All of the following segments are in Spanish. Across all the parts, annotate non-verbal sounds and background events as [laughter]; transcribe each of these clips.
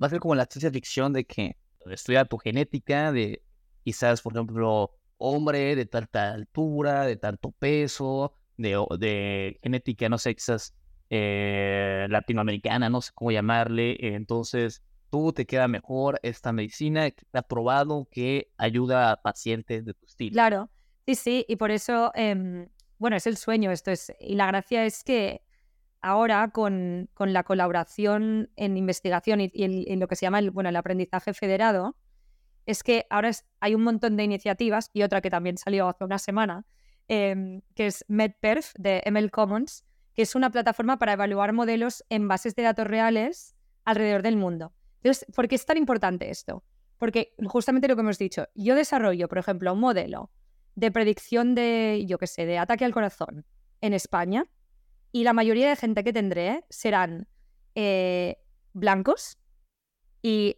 va a ser como la ciencia ficción de que estudia tu genética, de quizás, por ejemplo, hombre de tanta altura, de tanto peso, de, genética, no sé, quizás eh, latinoamericana, no sé cómo llamarle. Entonces, tú te queda mejor esta medicina ha probado que ayuda a pacientes de tu estilo. Claro, sí, sí, y por eso, em, bueno, es el sueño esto es, y la gracia es que ahora con, con la colaboración en investigación y, lo que se llama el, bueno, el aprendizaje federado, es que ahora hay un montón de iniciativas y otra que también salió hace una semana, em, que es MedPerf de ML Commons, que es una plataforma para evaluar modelos en bases de datos reales alrededor del mundo. Entonces, ¿por qué es tan importante esto? Porque justamente lo que hemos dicho, yo desarrollo, por ejemplo, un modelo de predicción de, yo qué sé, de ataque al corazón en España y la mayoría de gente que tendré serán eh, blancos y,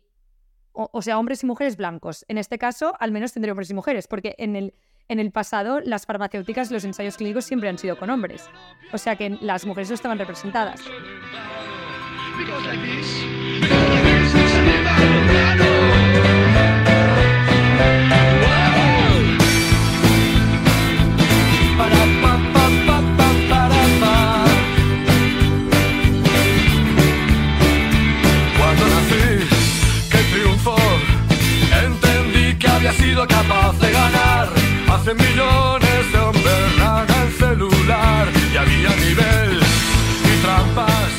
o, sea, hombres y mujeres blancos. En este caso, al menos tendré hombres y mujeres, porque en el, en el pasado las farmacéuticas, los ensayos clínicos siempre han sido con hombres. O sea que las mujeres no estaban representadas. Millones de hombres celular y había nivel y trampas.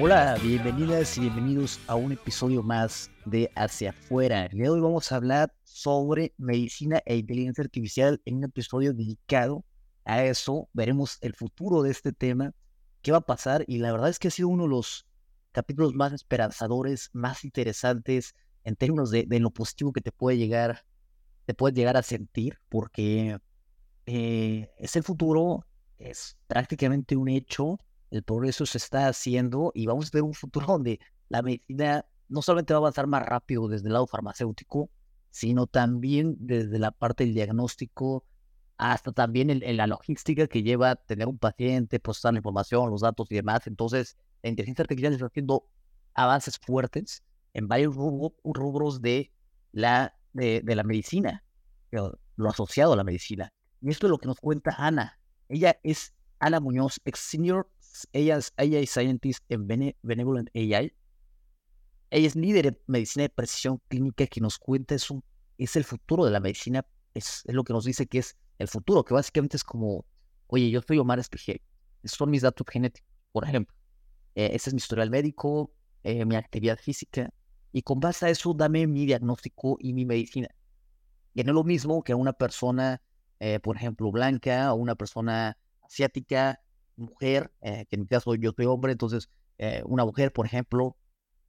Hola, bienvenidas y bienvenidos a un episodio más de Hacia Afuera. El hoy vamos a hablar sobre medicina e inteligencia artificial en un episodio dedicado a eso. Veremos el futuro de este tema, qué va a pasar y la verdad es que ha sido uno de los capítulos más esperanzadores, más interesantes en términos de, lo positivo que te puede llegar, te puede llegar a sentir, porque eh, es el futuro, es prácticamente un hecho, el progreso se está haciendo y vamos a ver un futuro [laughs] donde la medicina no solamente va a avanzar más rápido desde el lado farmacéutico, sino también desde la parte del diagnóstico hasta también en, la logística que lleva a tener un paciente, procesar la información, los datos y demás. Entonces, la inteligencia artificial está haciendo avances fuertes en varios rubros de la, de, la medicina, lo asociado a la medicina. Y esto es lo que nos cuenta Ana. Ella es Ana Muñoz, ex senior, ella es AI Scientist en Benevolent AI. Ella es líder en medicina de precisión clínica que nos cuenta es, un, es el futuro de la medicina, es, es, lo que nos dice que es el futuro, que básicamente es como, oye, yo soy Omar Espejel, son mis datos genéticos, por ejemplo. Eh, ese es mi historial médico, eh, mi actividad física, y con base a eso dame mi diagnóstico y mi medicina. Y no es lo mismo que una persona, eh, por ejemplo, blanca o una persona asiática, mujer, eh, que en mi caso yo soy hombre, entonces eh, una mujer, por ejemplo,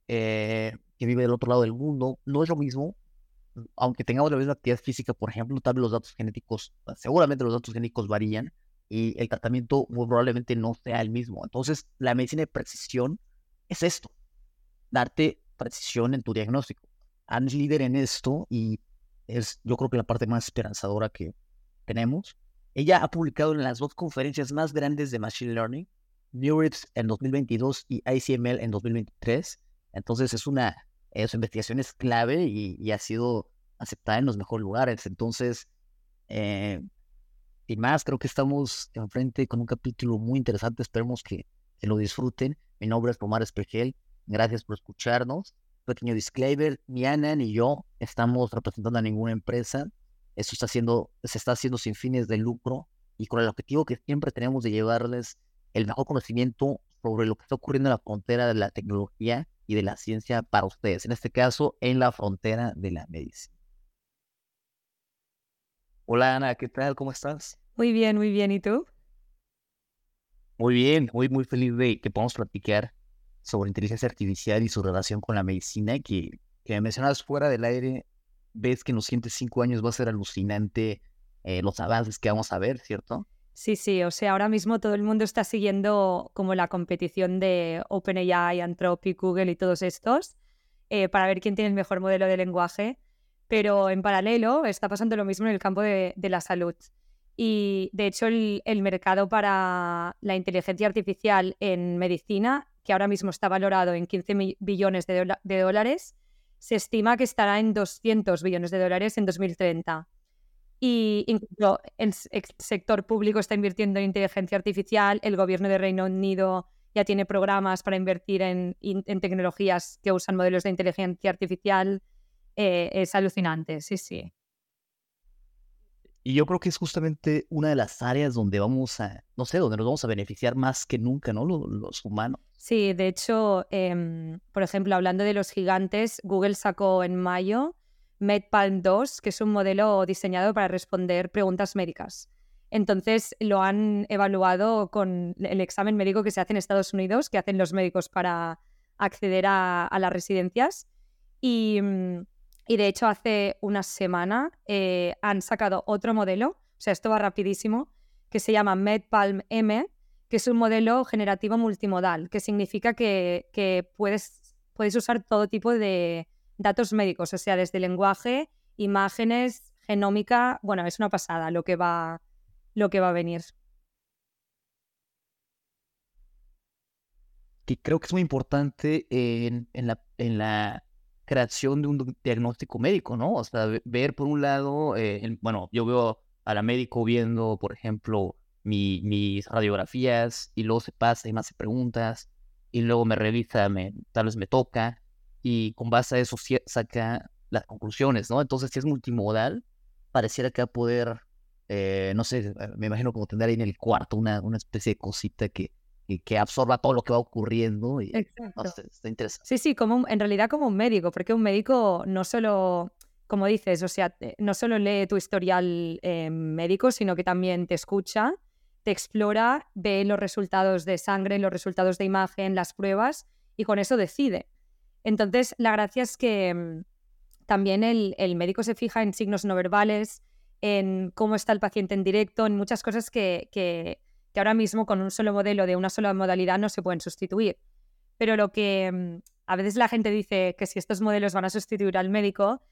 que vive del otro lado del mundo, no es lo mismo, aunque tengamos la misma actividad física, por ejemplo, también los datos genéticos, seguramente los datos genéticos varían y el tratamiento muy probablemente no sea el mismo. Entonces, la medicina de precisión es esto, darte precisión en tu diagnóstico. Anne es líder en esto y es yo creo que la parte más esperanzadora que tenemos. Ella ha publicado en las dos conferencias más grandes de Machine Learning, NeurIPS en 2022 y ICML en 2023. Entonces es una, eh, su investigación es clave y, ha sido aceptada en los mejores lugares. Entonces, eh, y más, creo que estamos enfrente con un capítulo muy interesante. Esperemos que, que lo disfruten. Mi nombre es Omar Espejel Gracias por escucharnos. Pequeño disclaimer, ni Ana ni yo estamos representando a ninguna empresa. Esto está haciendo, se está haciendo sin fines de lucro y con el objetivo que siempre tenemos de llevarles el mejor conocimiento sobre lo que está ocurriendo en la frontera de la tecnología y de la ciencia para ustedes, en este caso en la frontera de la medicina. Hola Ana, ¿qué tal? ¿Cómo estás? Muy bien, muy bien. ¿Y tú? Muy bien, muy, muy feliz de que podamos platicar sobre inteligencia artificial y su relación con la medicina, que, que me mencionabas fuera del aire, ves que en los siguientes cinco años va a ser alucinante eh, los avances que vamos a ver, ¿cierto? Sí, sí, o sea, ahora mismo todo el mundo está siguiendo como la competición de OpenAI, Anthropic, Google y todos estos eh, para ver quién tiene el mejor modelo de lenguaje, pero en paralelo está pasando lo mismo en el campo de, de la salud. Y de hecho el, mercado para la inteligencia artificial en medicina que ahora mismo está valorado en 15 billones de, dólares, se estima que estará en 200 billones de dólares en 2030. Y incluso el sector público está invirtiendo en inteligencia artificial, el gobierno de Reino Unido ya tiene programas para invertir en, tecnologías que usan modelos de inteligencia artificial. Eh, es alucinante, sí, sí. Y yo creo que es justamente una de las áreas donde vamos a, no sé, donde nos vamos a beneficiar más que nunca, ¿no? Los, humanos. Sí, de hecho, em, por ejemplo, hablando de los gigantes, Google sacó en mayo MedPalm 2, que es un modelo diseñado para responder preguntas médicas. Entonces lo han evaluado con el examen médico que se hace en Estados Unidos, que hacen los médicos para acceder a, a las residencias. Y, mm, y de hecho, hace una semana eh, han sacado otro modelo, o sea, esto va rapidísimo, que se llama MedPalm M, que es un modelo generativo multimodal, que significa que, puedes, puedes usar todo tipo de datos médicos, o sea, desde lenguaje, imágenes, genómica, bueno, es una pasada lo que va, lo que va a venir. Que creo que es muy importante en, la, en la creación de un diagnóstico médico, ¿no? O sea, ver por un lado, eh, bueno, yo veo a la médico viendo, por ejemplo, mis radiografías y luego se pasa y me hace preguntas y luego me revisa, me, tal vez me toca y con base a eso saca las conclusiones, ¿no? Entonces, si es multimodal, pareciera que va a poder, eh, no sé, me imagino como tener ahí en el cuarto una, una especie de cosita que, que absorba todo lo que va ocurriendo. Y, Exacto. está interesante. Sí, sí, como en realidad como un médico, porque un médico no solo, como dices, o sea, no solo lee tu historial eh, médico, sino que también te escucha, te explora, ve los resultados de sangre, los resultados de imagen, las pruebas, y con eso decide. Entonces, la gracia es que mm, también el, médico se fija en signos no verbales, en cómo está el paciente en directo, en muchas cosas que que ahora mismo con un solo modelo de una sola modalidad no se pueden sustituir. Pero lo que mm, a veces la gente dice que si estos modelos van a sustituir al médico,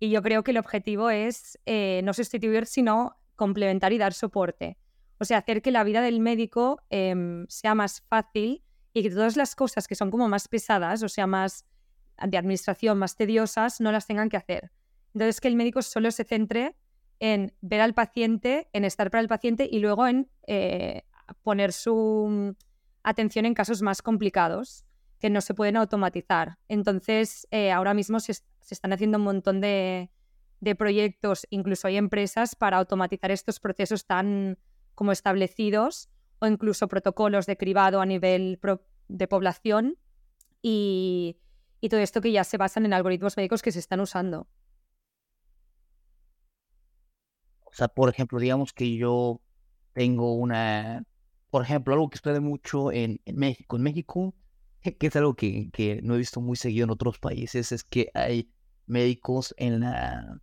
y yo creo que el objetivo es eh, no sustituir, sino complementar y dar soporte. O sea, hacer que la vida del médico em, sea más fácil y que todas las cosas que son como más pesadas, o sea, más de administración, más tediosas, no las tengan que hacer. Entonces, que el médico solo se centre en ver al paciente, en estar para el paciente y luego en eh, poner su atención en casos más complicados que no se pueden automatizar. Entonces, eh, ahora mismo se, están haciendo un montón de, proyectos, incluso hay empresas para automatizar estos procesos tan como establecidos o incluso protocolos de cribado a nivel de población y todo esto que ya se basan en algoritmos médicos que se están usando. O sea, por ejemplo, digamos que yo tengo una, por ejemplo, algo que sucede mucho en, México. En México, [laughs] que es algo que, que, no he visto muy seguido en otros países, es que hay médicos en, la,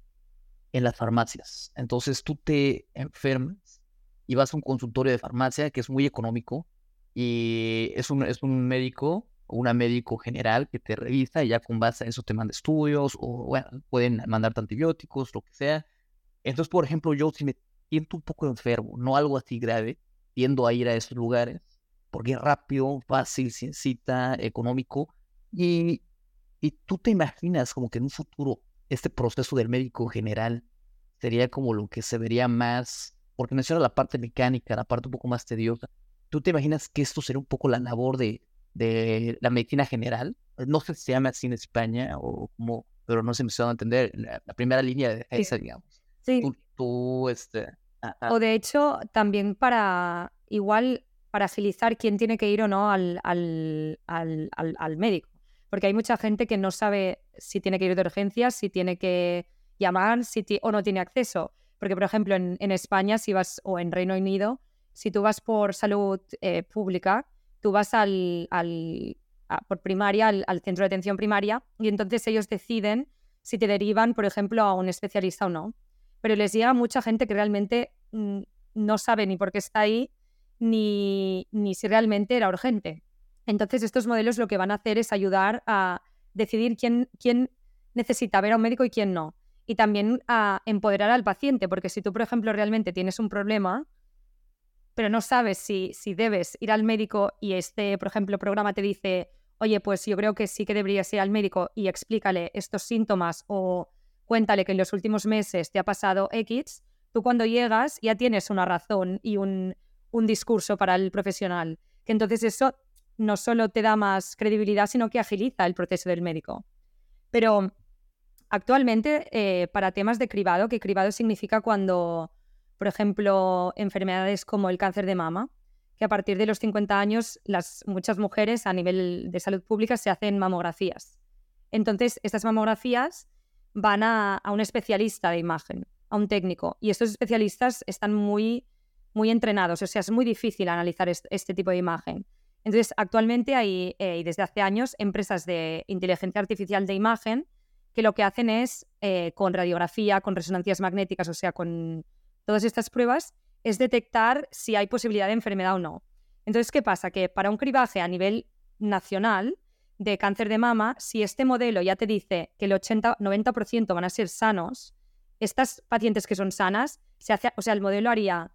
en las farmacias. Entonces tú te enfermas y vas a un consultorio de farmacia que es muy económico y es un, es un médico una médico general que te revisa y ya con base a eso te manda estudios o bueno, pueden mandarte antibióticos, lo que sea, entonces, por ejemplo, yo si me siento un poco enfermo, no algo así grave, tiendo a ir a esos lugares porque es rápido, fácil, sin cita, económico. Y, y tú te imaginas como que en un futuro este proceso del médico general sería como lo que se vería más, porque menciona la parte mecánica, la parte un poco más tediosa. ¿Tú te imaginas que esto sería un poco la labor de, de la medicina general? No sé si se llama así en España o como, pero no se me a entender, la, primera línea de esa, digamos. Sí. Tú, este... O de hecho, también para, igual, para agilizar quién tiene que ir o no al, al, al, médico. Porque hay mucha gente que no sabe si tiene que ir de urgencias, si tiene que llamar si o no tiene acceso. Porque, por ejemplo, en, en, España, si vas, o en Reino Unido, si tú vas por salud eh, pública, tú vas al, al por primaria, al, al, centro de atención primaria, y entonces ellos deciden si te derivan, por ejemplo, a un especialista o no pero les llega mucha gente que realmente mm, no sabe ni por qué está ahí, ni, ni si realmente era urgente. Entonces, estos modelos lo que van a hacer es ayudar a decidir quién, quién necesita ver a un médico y quién no. Y también a empoderar al paciente, porque si tú, por ejemplo, realmente tienes un problema, pero no sabes si, si debes ir al médico y este, por ejemplo, programa te dice, oye, pues yo creo que sí que deberías ir al médico y explícale estos síntomas o cuéntale que en los últimos meses te ha pasado X, tú cuando llegas ya tienes una razón y un, un discurso para el profesional. Que entonces eso no solo te da más credibilidad, sino que agiliza el proceso del médico. Pero actualmente, eh, para temas de cribado, que cribado significa cuando, por ejemplo, enfermedades como el cáncer de mama, que a partir de los 50 años las, muchas mujeres a nivel de salud pública se hacen mamografías. Entonces, estas mamografías van a, a un especialista de imagen, a un técnico, y estos especialistas están muy, muy entrenados, o sea, es muy difícil analizar este tipo de imagen. Entonces, actualmente hay, eh, y desde hace años, empresas de inteligencia artificial de imagen que lo que hacen es, eh, con radiografía, con resonancias magnéticas, o sea, con todas estas pruebas, es detectar si hay posibilidad de enfermedad o no. Entonces, ¿qué pasa? Que para un cribaje a nivel nacional de cáncer de mama, si este modelo ya te dice que el 80-90% van a ser sanos, estas pacientes que son sanas, se hace, o sea, el modelo haría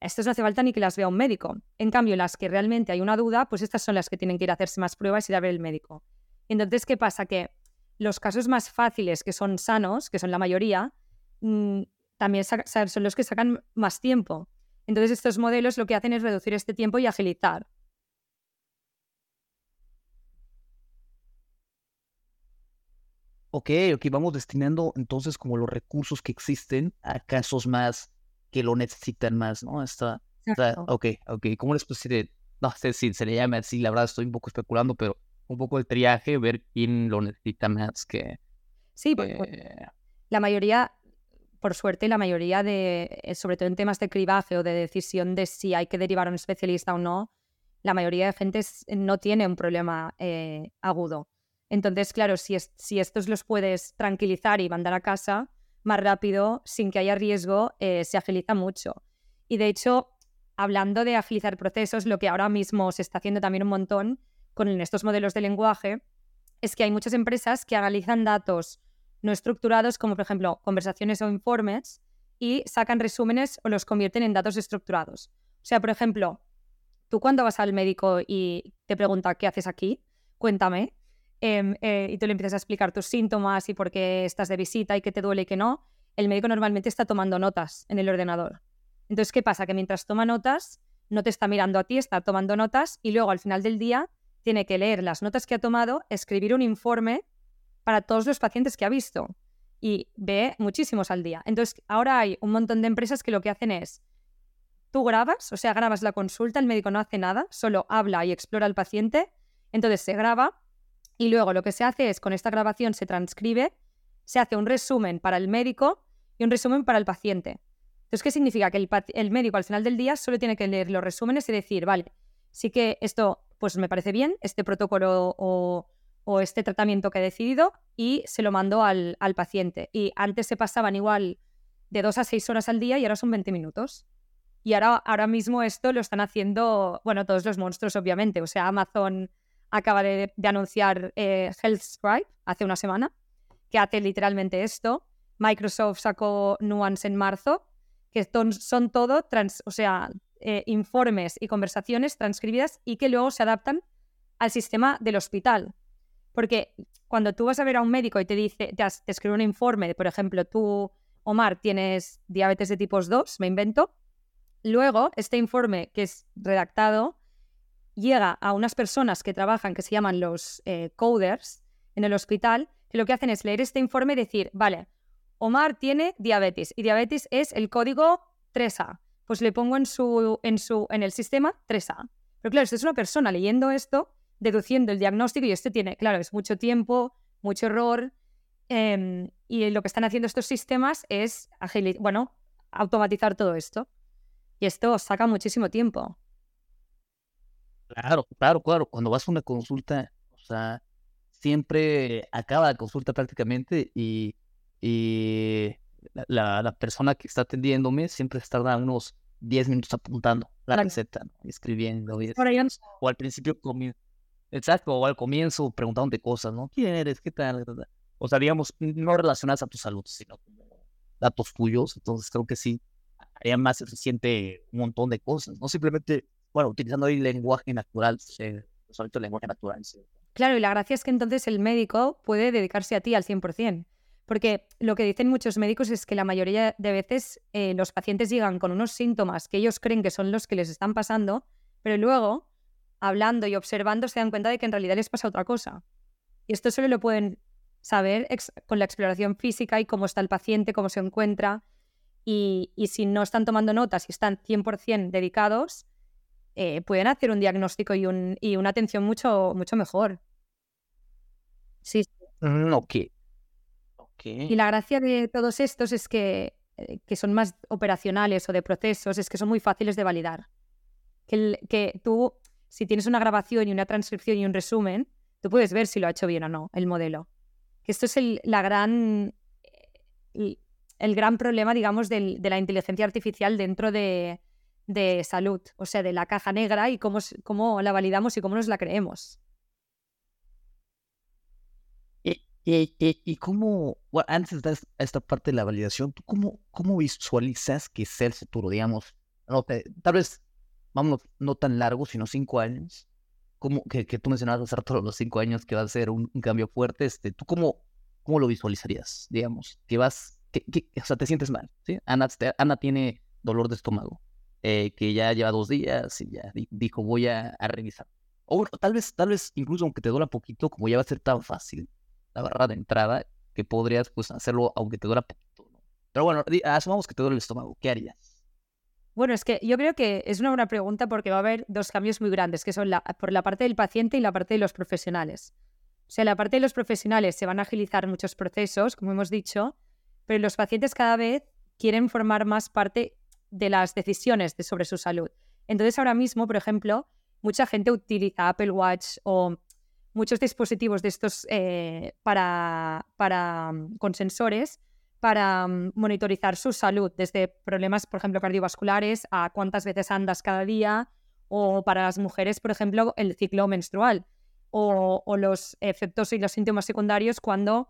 estas no hace falta ni que las vea un médico. En cambio, las que realmente hay una duda, pues estas son las que tienen que ir a hacerse más pruebas y ir a ver el médico. Entonces, ¿qué pasa? Que los casos más fáciles, que son sanos, que son la mayoría, mm, también son los que sacan más tiempo. Entonces, estos modelos lo que hacen es reducir este tiempo y agilizar. Ok, ok, vamos destinando entonces como los recursos que existen a casos más que lo necesitan más, ¿no? Está, ok, ok, ¿cómo les decir? No sé si se le llama así, la verdad estoy un poco especulando, pero un poco el triaje, ver quién lo necesita más que... Sí, pues, la mayoría, por suerte, la mayoría de, eh, sobre todo en temas de cribaje o de decisión de si hay que derivar a un especialista o no, la mayoría de gente no tiene un problema eh, agudo. Entonces, claro, si, si estos los puedes tranquilizar y mandar a casa, más rápido, sin que haya riesgo, eh, se agiliza mucho. Y de hecho, hablando de agilizar procesos, lo que ahora mismo se está haciendo también un montón con estos modelos de lenguaje es que hay muchas empresas que analizan datos no estructurados, como por ejemplo conversaciones o informes, y sacan resúmenes o los convierten en datos estructurados. O sea, por ejemplo, tú cuando vas al médico y te pregunta qué haces aquí, cuéntame, Em, eh, y tú le empiezas a explicar tus síntomas y por qué estás de visita y qué te duele y qué no, el médico normalmente está tomando notas en el ordenador. Entonces, ¿qué pasa? Que mientras toma notas, no te está mirando a ti, está tomando notas y luego al final del día tiene que leer las notas que ha tomado, escribir un informe para todos los pacientes que ha visto y ve muchísimos al día. Entonces, ahora hay un montón de empresas que lo que hacen es, tú grabas, o sea, grabas la consulta, el médico no hace nada, solo habla y explora al paciente, entonces se graba y luego lo que se hace es, con esta grabación se transcribe, se hace un resumen para el médico y un resumen para el paciente. Entonces, ¿qué significa? Que el, médico al final del día solo tiene que leer los resúmenes y decir, vale, sí que esto pues me parece bien, este protocolo o, este tratamiento que he decidido y se lo mando al, al, paciente. Y antes se pasaban igual de dos a seis horas al día y ahora son 20 minutos. Y ahora, ahora mismo esto lo están haciendo, bueno, todos los monstruos obviamente, o sea, Amazon acaba de, anunciar eh, Health Scribe hace una semana, que hace literalmente esto. Microsoft sacó Nuance en marzo, que son, todo, trans, o sea, eh, informes y conversaciones transcribidas y que luego se adaptan al sistema del hospital. Porque cuando tú vas a ver a un médico y te dice, te, te escribe un informe de, por ejemplo, tú, Omar, tienes diabetes de tipos 2, me invento, luego este informe que es redactado llega a unas personas que trabajan, que se llaman los eh, coders, en el hospital, que lo que hacen es leer este informe y decir, vale, Omar tiene diabetes y diabetes es el código 3A. Pues le pongo en, su, en, su, en el sistema 3A. Pero claro, esto es una persona leyendo esto, deduciendo el diagnóstico y este tiene, claro, es mucho tiempo, mucho error. Em, y lo que están haciendo estos sistemas es bueno, automatizar todo esto. Y esto saca muchísimo tiempo. Claro, claro, claro. Cuando vas a una consulta, o sea, siempre acaba la consulta prácticamente y, y la, la, persona que está atendiéndome siempre tarda unos 10 minutos apuntando la receta, escribiendo. Y o al principio comienzo. Exacto, o al comienzo preguntándote cosas, ¿no? ¿Quién eres? ¿Qué tal? O sea, digamos, no relacionadas a tu salud, sino como datos tuyos. Entonces creo que sí, haría más eficiente un montón de cosas, no simplemente, bueno, utilizando el lenguaje natural, eh, el lenguaje natural. Claro, y la gracia es que entonces el médico puede dedicarse a ti al 100%. Porque lo que dicen muchos médicos es que la mayoría de veces eh, los pacientes llegan con unos síntomas que ellos creen que son los que les están pasando, pero luego, hablando y observando, se dan cuenta de que en realidad les pasa otra cosa. Y esto solo lo pueden saber con la exploración física y cómo está el paciente, cómo se encuentra. Y, si no están tomando notas y están 100% dedicados, eh, pueden hacer un diagnóstico y, un, y, una atención mucho, mucho mejor. Sí. Mm, ok. Y la gracia de todos estos es que, eh, que, son más operacionales o de procesos, es que son muy fáciles de validar. Que, que tú, si tienes una grabación y una transcripción y un resumen, tú puedes ver si lo ha hecho bien o no el modelo. Que esto es el, la gran, el, gran problema, digamos, de la inteligencia artificial dentro de, de, salud, o sea, de la caja negra y cómo, cómo la validamos y cómo nos la creemos. Y, cómo, antes de esta parte de la validación, ¿tú cómo, cómo visualizas que sea el futuro? Digamos, no, tal vez, vamos, no tan largo, sino cinco años. Como que, que tú mencionabas hace todos los cinco años que va a ser un, cambio fuerte. Este, ¿Tú cómo, cómo lo visualizarías? Digamos, que vas, que, o sea, te sientes mal, ¿sí? Ana, Ana tiene dolor de estómago, eh, que ya lleva dos días y ya dijo, voy a, revisar. O tal vez, tal vez, incluso aunque te duela poquito, como ya va a ser tan fácil, la barra de entrada que podrías pues hacerlo aunque te duela poquito. Pero bueno, asumamos que te duele el estómago, ¿qué harías? Bueno, es que yo creo que es una buena pregunta porque va a haber dos cambios muy grandes, que son por la parte del paciente y la parte de los profesionales. O sea, la parte de los profesionales se van a agilizar muchos procesos, como hemos dicho, pero los pacientes cada vez quieren formar más parte de las decisiones de, sobre su salud. Entonces, ahora mismo, por ejemplo, mucha gente utiliza Apple Watch o muchos dispositivos de estos eh, para, mm, con sensores para mm, monitorizar su salud, desde problemas, por ejemplo, cardiovasculares a cuántas veces andas cada día, o para las mujeres, por ejemplo, el ciclo menstrual, o, los efectos y los síntomas secundarios cuando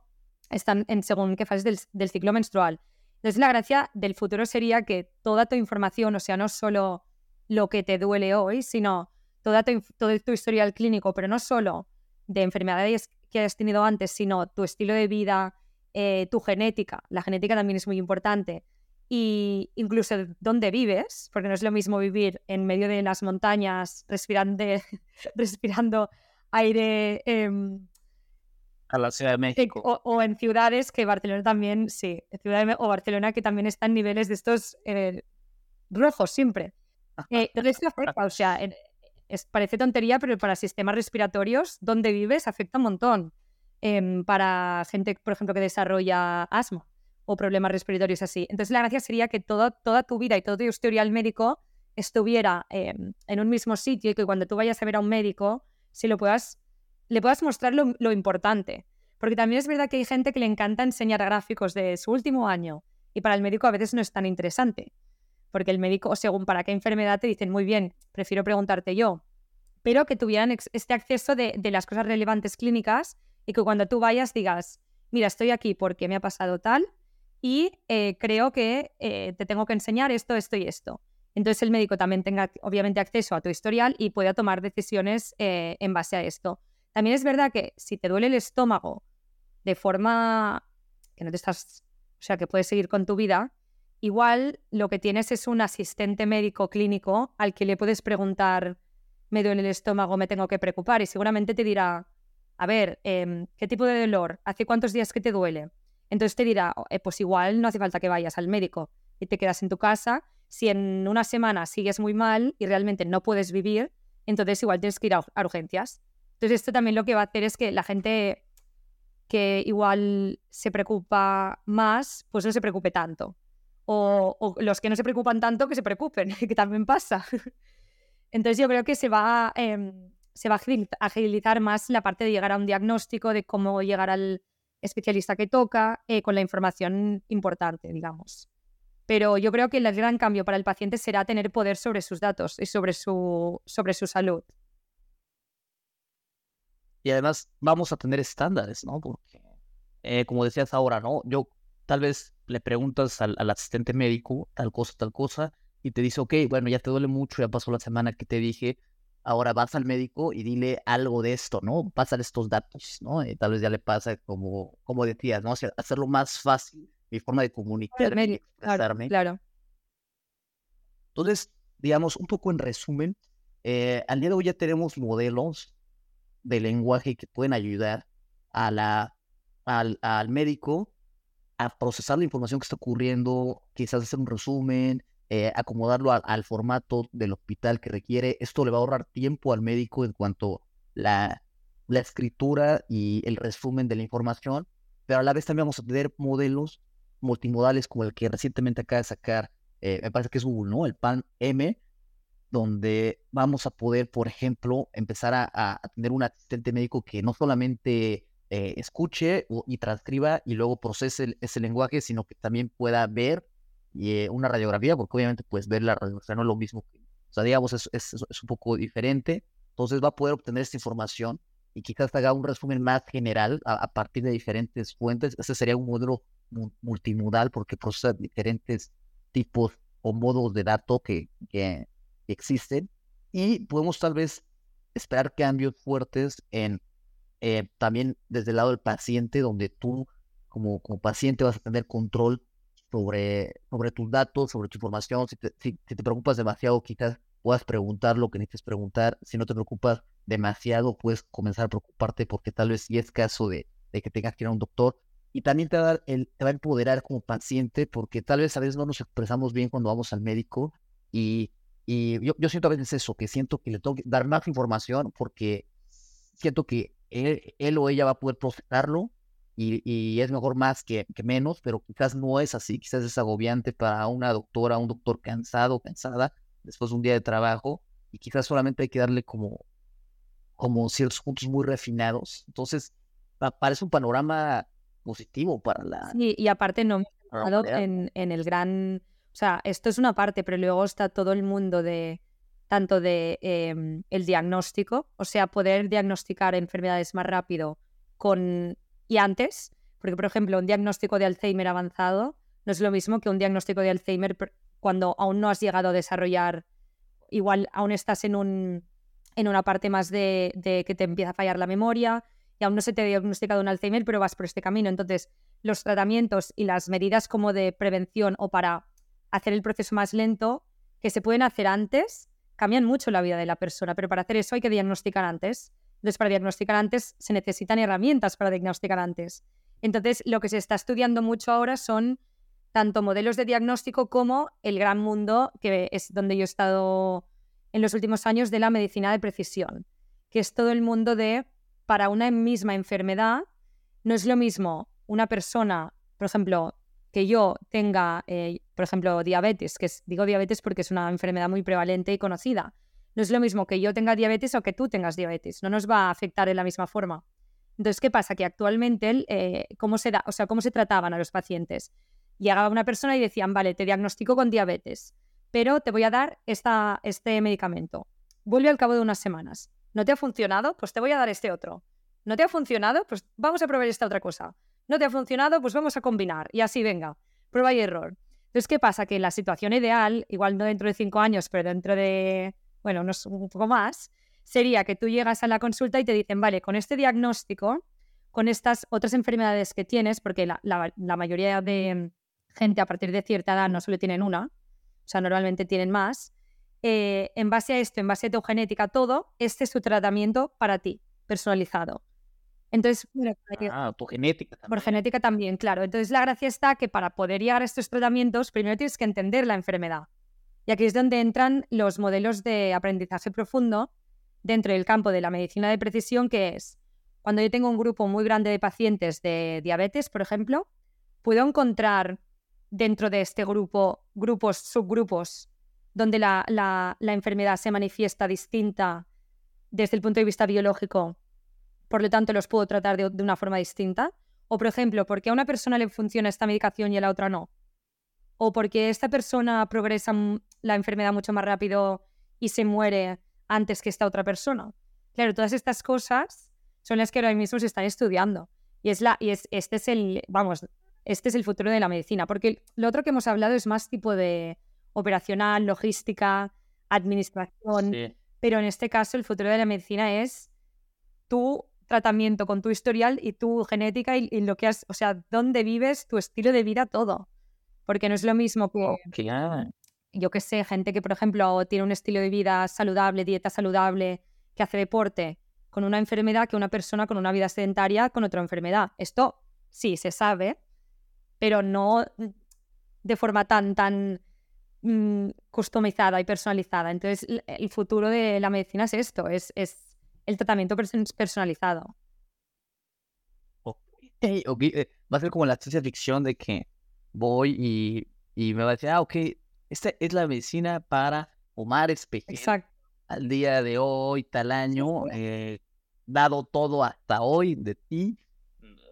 están en según qué fases del, ciclo menstrual. Entonces, la gracia del futuro sería que toda tu información, o sea, no solo lo que te duele hoy, sino toda tu, todo tu historial clínico, pero no solo de enfermedades que has tenido antes, sino tu estilo de vida, eh, tu genética. La genética también es muy importante. Y incluso dónde vives, porque no es lo mismo vivir en medio de las montañas respirando, [laughs] respirando aire. Em, a la Ciudad de México. O, en ciudades que Barcelona también, sí, Ciudad o Barcelona que también está en niveles de estos eh, rojos siempre. Eh, o sea, parece tontería, pero para sistemas respiratorios, donde vives afecta un montón. Em, para gente, por ejemplo, que desarrolla asma o problemas respiratorios así. Entonces, la gracia sería que toda, toda tu vida y todo tu historial médico estuviera em, en un mismo sitio y que cuando tú vayas a ver a un médico, si lo puedas, le puedas mostrar lo, importante. Porque también es verdad que hay gente que le encanta enseñar gráficos de su último año y para el médico a veces no es tan interesante porque el médico, según para qué enfermedad, te dicen, muy bien, prefiero preguntarte yo, pero que tuvieran este acceso de, las cosas relevantes clínicas y que cuando tú vayas digas, mira, estoy aquí porque me ha pasado tal y eh, creo que eh, te tengo que enseñar esto, esto y esto. Entonces el médico también tenga obviamente acceso a tu historial y pueda tomar decisiones eh, en base a esto. También es verdad que si te duele el estómago de forma que no te estás, o sea, que puedes seguir con tu vida, igual lo que tienes es un asistente médico clínico al que le puedes preguntar, me duele el estómago, me tengo que preocupar y seguramente te dirá, a ver, em, ¿qué tipo de dolor? ¿Hace cuántos días que te duele? Entonces te dirá, oh, eh, pues igual no hace falta que vayas al médico y te quedas en tu casa. Si en una semana sigues muy mal y realmente no puedes vivir, entonces igual tienes que ir a urgencias. Entonces esto también lo que va a hacer es que la gente que igual se preocupa más, pues no se preocupe tanto o, los que no se preocupan tanto que se preocupen, [laughs] que también pasa. Entonces yo creo que se va, em, a agilizar más la parte de llegar a un diagnóstico, de cómo llegar al especialista que toca, eh, con la información importante, digamos. Pero yo creo que el gran cambio para el paciente será tener poder sobre sus datos y sobre su, sobre su salud. Y además vamos a tener estándares, ¿no? Porque, eh, como decías ahora, ¿no? Yo tal vez le preguntas al, asistente médico tal cosa, tal cosa, y te dice, ok, bueno, ya te duele mucho, ya pasó la semana que te dije, ahora vas al médico y dile algo de esto, ¿no? Pásale estos datos, ¿no? Y tal vez ya le pasa como, como decías, ¿no? hacerlo más fácil mi forma de comunicarme y expresarme. Claro, Entonces, digamos, un poco en resumen, eh, al día de hoy ya tenemos modelos de lenguaje que pueden ayudar a la, al, al médico a procesar la información que está ocurriendo, quizás hacer un resumen, eh, acomodarlo al formato del hospital que requiere. Esto le va a ahorrar tiempo al médico en cuanto la, la escritura y el resumen de la información, pero a la vez también vamos a tener modelos multimodales como el que recientemente acaba de sacar, eh, me parece que es Google, ¿no? El PAN M, donde vamos a poder, por ejemplo, empezar a, tener un asistente médico que no solamente eh, escuche y transcriba y luego procese ese lenguaje, sino que también pueda ver eh, una radiografía, porque obviamente pues ver la radiografía no es lo mismo que, o sea, digamos, es, un poco diferente. Entonces va a poder obtener esta información y quizás haga un resumen más general a, partir de diferentes fuentes. Ese sería un modelo multimodal porque procesa diferentes tipos o modos de datos que existen y podemos tal vez esperar cambios fuertes en eh, también desde el lado del paciente, donde tú como, como paciente vas a tener control sobre, sobre tus datos, sobre tu información. Si te, si, te preocupas demasiado, quizás puedas preguntar lo que necesites preguntar. Si no te preocupas demasiado, puedes comenzar a preocuparte porque tal vez sí es caso de, de que tengas que ir a un doctor. Y también te va, a dar el, te va a empoderar como paciente porque tal vez a veces no nos expresamos bien cuando vamos al médico y, y yo, yo siento a veces eso, que siento que le tengo que dar más información porque siento que él, o ella va a poder procesarlo y, es mejor más que, que, menos, pero quizás no es así, quizás es agobiante para una doctora, un doctor cansado, cansada, después de un día de trabajo, y quizás solamente hay que darle como, como ciertos puntos muy refinados. Entonces, parece un panorama positivo para la... Sí, y aparte no en el gran... Sea, esto es una parte, pero luego está todo el mundo de tanto de em, el diagnóstico, o sea, poder diagnosticar enfermedades más rápido con y antes, porque por ejemplo, un diagnóstico de Alzheimer avanzado no es lo mismo que un diagnóstico de Alzheimer cuando aún no has llegado a desarrollar, igual aún estás en un en una parte más de, de que te empieza a fallar la memoria y aún no se te ha diagnosticado un Alzheimer, pero vas por este camino. Entonces, los tratamientos y las medidas como de prevención o para hacer el proceso más lento, que se pueden hacer antes, cambian mucho la vida de la persona, pero para hacer eso hay que diagnosticar antes. Entonces, para diagnosticar antes se necesitan herramientas para diagnosticar antes. Entonces, lo que se está estudiando mucho ahora son tanto modelos de diagnóstico como el gran mundo, que es donde yo he estado en los últimos años, de la medicina de precisión, que es todo el mundo de, para una misma enfermedad, no es lo mismo una persona, por ejemplo, que yo tenga, eh, por ejemplo, diabetes, que digo diabetes porque es una enfermedad muy prevalente y conocida. No es lo mismo que yo tenga diabetes o que tú tengas diabetes, no nos va a afectar de la misma forma. Entonces, ¿qué pasa? Que actualmente, eh, ¿cómo, se da, o sea, ¿cómo se trataban a los pacientes? Llegaba una persona y decían, vale, te diagnostico con diabetes, pero te voy a dar esta, este medicamento. Vuelve al cabo de unas semanas. ¿No te ha funcionado? Pues te voy a dar este otro. ¿No te ha funcionado? Pues vamos a probar esta otra cosa no te ha funcionado, pues vamos a combinar. Y así, venga, prueba y error. Entonces, ¿qué pasa? Que la situación ideal, igual no dentro de cinco años, pero dentro de, bueno, unos, un poco más, sería que tú llegas a la consulta y te dicen, vale, con este diagnóstico, con estas otras enfermedades que tienes, porque la, mayoría de gente a partir de cierta edad no solo tienen una, o sea, normalmente tienen más, eh, en base a esto, en base a tu genética, todo, este es tu tratamiento para ti, personalizado. Entonces, ah, por genética también. Por genética también, claro. Entonces, la gracia está que para poder llegar a estos tratamientos, primero tienes que entender la enfermedad. Y aquí es donde entran los modelos de aprendizaje profundo dentro del campo de la medicina de precisión, que es cuando yo tengo un grupo muy grande de pacientes de diabetes, por ejemplo, puedo encontrar dentro de este grupo grupos, subgrupos, donde la, la enfermedad se manifiesta distinta desde el punto de vista biológico por lo tanto los puedo tratar de, una forma distinta. O, por ejemplo, porque a una persona le funciona esta medicación y a la otra no. O porque esta persona progresa la enfermedad mucho más rápido y se muere antes que esta otra persona. Claro, todas estas cosas son las que ahora mismo se están estudiando. Y, es la, y es, este es el, vamos, este es el futuro de la medicina, porque lo otro que hemos hablado es más tipo de operacional, logística, administración, pero en este caso el futuro de la medicina es tu tratamiento con tu historial y tu genética y, lo que has, o sea, dónde vives, tu estilo de vida, todo. Porque no es lo mismo que, yo que sé, gente que, por ejemplo, tiene un estilo de vida saludable, dieta saludable, que hace deporte con una enfermedad que una persona con una vida sedentaria con otra enfermedad. Esto sí se sabe, pero no de forma tan, tan mm, customizada y personalizada. Entonces, el futuro de la medicina es esto, es, es el tratamiento personalizado. Eh, va a ser como la ciencia ficción de que voy y, y, me va a decir, ah, ok, esta es la medicina para Omar Espejo. Exacto. Al día de hoy, tal año, eh, dado todo hasta hoy de ti,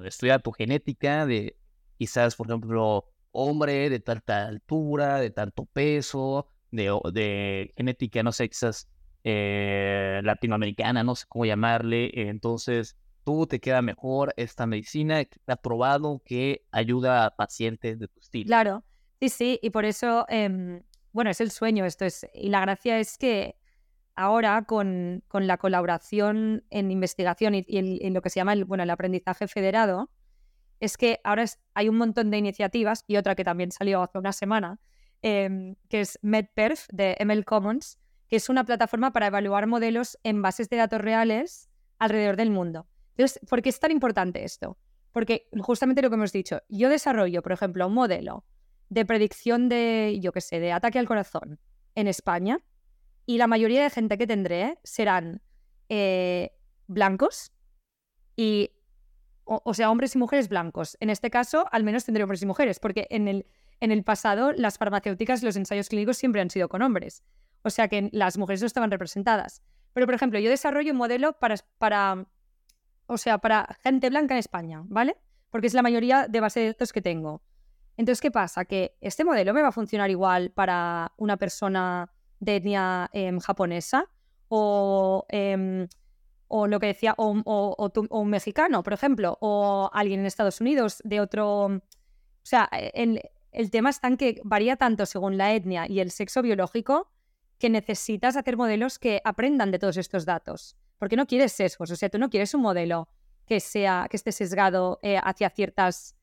estudia tu genética, de quizás, por ejemplo, hombre de tanta altura, de tanto peso, de, de genética, no sé, quizás eh, latinoamericana, no sé cómo llamarle. Entonces, tú te queda mejor esta medicina que ha probado que ayuda a pacientes de tu estilo. Claro, sí, sí, y por eso, em, bueno, es el sueño esto es, y la gracia es que ahora con, con la colaboración en investigación y, en, lo que se llama el, bueno, el aprendizaje federado, es que ahora hay un montón de iniciativas y otra que también salió hace una semana, em, que es MedPerf de ML Commons, que es una plataforma para evaluar modelos en bases de datos reales alrededor del mundo. Entonces, ¿por qué es tan importante esto? Porque justamente lo que hemos dicho, yo desarrollo, por ejemplo, un modelo de predicción de, yo qué sé, de ataque al corazón en España y la mayoría de gente que tendré serán eh, blancos y o, sea, hombres y mujeres blancos. En este caso, al menos tendré hombres y mujeres, porque en el, en el pasado las farmacéuticas y los ensayos clínicos siempre han sido con hombres. O sea que las mujeres no estaban representadas. Pero, por ejemplo, yo desarrollo un modelo para, o sea, para gente blanca en España, ¿vale? Porque es la mayoría de base de datos que tengo. Entonces, ¿qué pasa? Que este modelo me va a funcionar igual para una persona de etnia em, japonesa o em, o lo que decía, o, un mexicano, por ejemplo, o alguien en Estados Unidos de otro... O sea, e, el, el tema está en que varía tanto según la etnia y el sexo biológico que necesitas hacer modelos que aprendan de todos estos datos. Porque no quieres sesgos, o sea, tú no quieres un modelo que, sea, que esté sesgado eh, hacia ciertas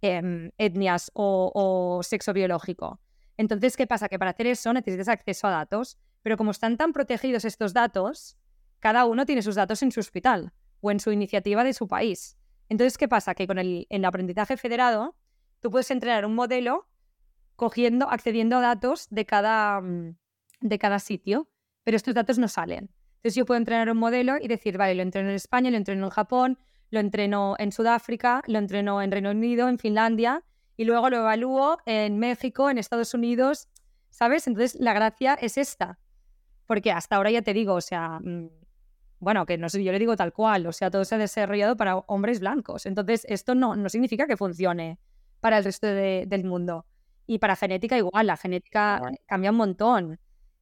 em, etnias o, sexo biológico. Entonces, ¿qué pasa? Que para hacer eso necesitas acceso a datos, pero como están tan protegidos estos datos, cada uno tiene sus datos en su hospital o en su iniciativa de su país. Entonces, ¿qué pasa? Que con el, aprendizaje federado, tú puedes entrenar un modelo cogiendo, accediendo a datos de cada, mm, de cada sitio, pero estos datos no salen. Entonces yo puedo entrenar un modelo y decir, vale, lo entreno en España, lo entreno en Japón, lo entreno en Sudáfrica, lo entreno en Reino Unido, en Finlandia, y luego lo evalúo en México, en Estados Unidos, ¿sabes? Entonces la gracia es esta, porque hasta ahora ya te digo, o sea, mm, bueno, que no sé, yo le digo tal cual, o sea, todo se ha desarrollado para hombres blancos. Entonces, esto no, no significa que funcione para el resto del mundo. Y para genética igual, la genética cambia un montón.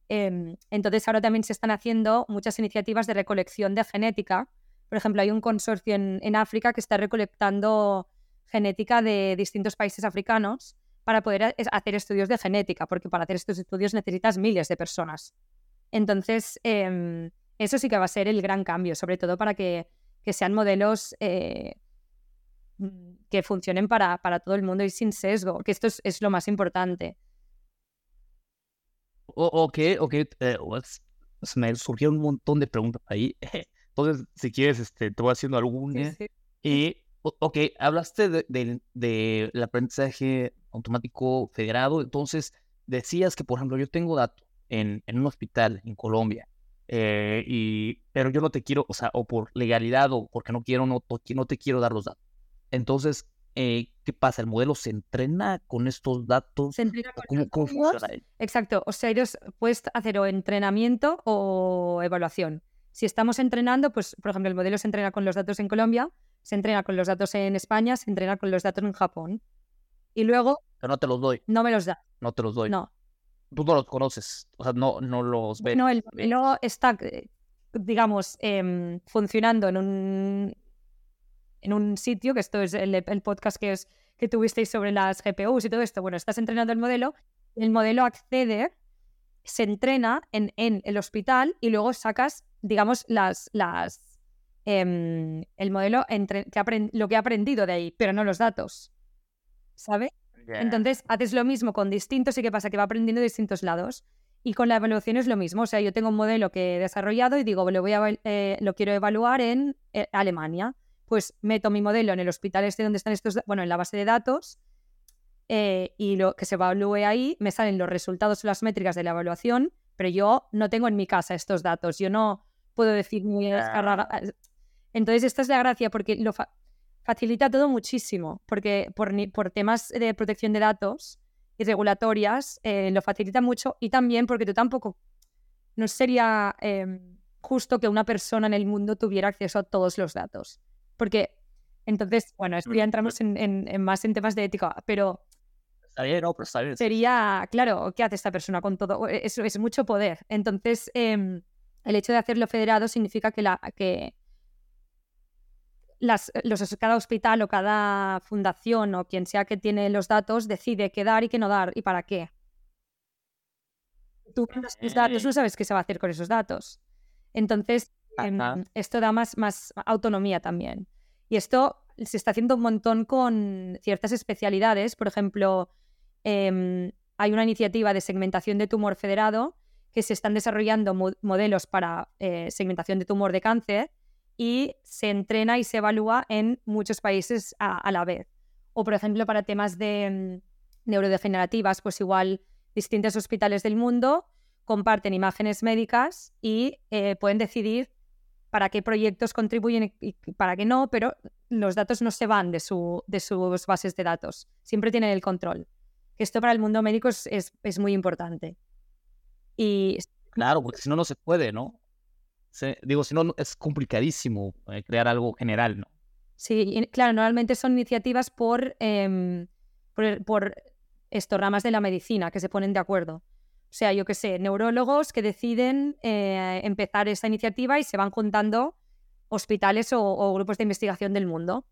Em, entonces, ahora también se están haciendo muchas iniciativas de recolección de genética. Por ejemplo, hay un consorcio en, en África que está recolectando genética de distintos países africanos para poder hacer estudios de genética, porque para hacer estos estudios necesitas miles de personas. Entonces, eh, eso sí que va a ser el gran cambio, sobre todo para que, sean modelos eh, mm, que funcionen para, para, todo el mundo y sin sesgo, que esto es, lo más importante. Ok, ok, eh, me surgieron un montón de preguntas ahí. [laughs] Entonces, si quieres, este, te voy haciendo alguna. Y, ok, hablaste del de, aprendizaje automático federado. Entonces, decías que, por ejemplo, yo tengo datos en, en un hospital en Colombia eh, y, pero yo no te quiero, o sea, o por legalidad o porque no quiero, no, no te quiero dar los datos. Entonces, eh, ¿qué pasa? ¿El modelo se entrena con estos datos? Se entrena con ¿Cómo, funciona Exacto, o sea, ellos puedes hacer o entrenamiento o evaluación. Si estamos entrenando, pues, por ejemplo, el modelo se entrena con los datos en Colombia, se entrena con los datos en España, se entrena con los datos en Japón. Y luego... Pero no te los doy. No me los da. No te los doy. No tú no los conoces, o sea, no, no los ves. No, el no está, eh, digamos, em, funcionando en un, en un sitio, que esto es el, el podcast que, es, que tuvisteis sobre las GPUs y todo esto, bueno, estás entrenando el modelo, el modelo accede, se entrena en, en el hospital y luego sacas, digamos, las, las, em, el modelo entre, que lo que ha aprendido de ahí, pero no los datos. ¿Sabe? Entonces, haces lo mismo con distintos y qué pasa, que va aprendiendo de distintos lados. Y con la evaluación es lo mismo. O sea, yo tengo un modelo que he desarrollado y digo, lo, voy a, eh, lo quiero evaluar en eh, Alemania. Pues meto mi modelo en el hospital este donde están estos, bueno, en la base de datos eh, y lo que se evalúe ahí, me salen los resultados o las métricas de la evaluación, pero yo no tengo en mi casa estos datos. Yo no puedo decir. Entonces, esta es la gracia porque lo facilita todo muchísimo, porque por, por temas de protección de datos y regulatorias eh, lo facilita mucho y también porque tú tampoco no sería em, justo que una persona en el mundo tuviera acceso a todos los datos. Porque entonces, bueno, esto ya entramos en, más en temas de ética, pero Sería, claro, ¿qué hace esta persona con todo? Eso es mucho poder. Entonces, em, el hecho de hacerlo federado significa que, la, que las, los, cada hospital o cada fundación o quien sea que tiene los datos decide qué dar y qué no dar y para qué. Tú datos no sabes qué se va a hacer con esos datos. Entonces, em, esto da más, más autonomía también. Y esto se está haciendo un montón con ciertas especialidades. Por ejemplo, em, hay una iniciativa de segmentación de tumor federado que se están desarrollando modelos para eh, segmentación de tumor de cáncer y se entrena y se evalúa en muchos países a, la vez. O, por ejemplo, para temas de mm, neurodegenerativas, pues igual distintos hospitales del mundo comparten imágenes médicas y eh, pueden decidir para qué proyectos contribuyen y para qué no, pero los datos no se van de, su, de sus bases de datos. Siempre tienen el control. Esto para el mundo médico es, es, muy importante. Y... Claro, porque si no, no se puede, ¿no? digo, si no, es complicadísimo eh, crear algo general, ¿no? Sí, claro, normalmente son iniciativas por, eh, por, por esto, ramas de la medicina que se ponen de acuerdo. O sea, yo qué sé, neurólogos que deciden eh, empezar esa iniciativa y se van juntando hospitales o, grupos de investigación del mundo.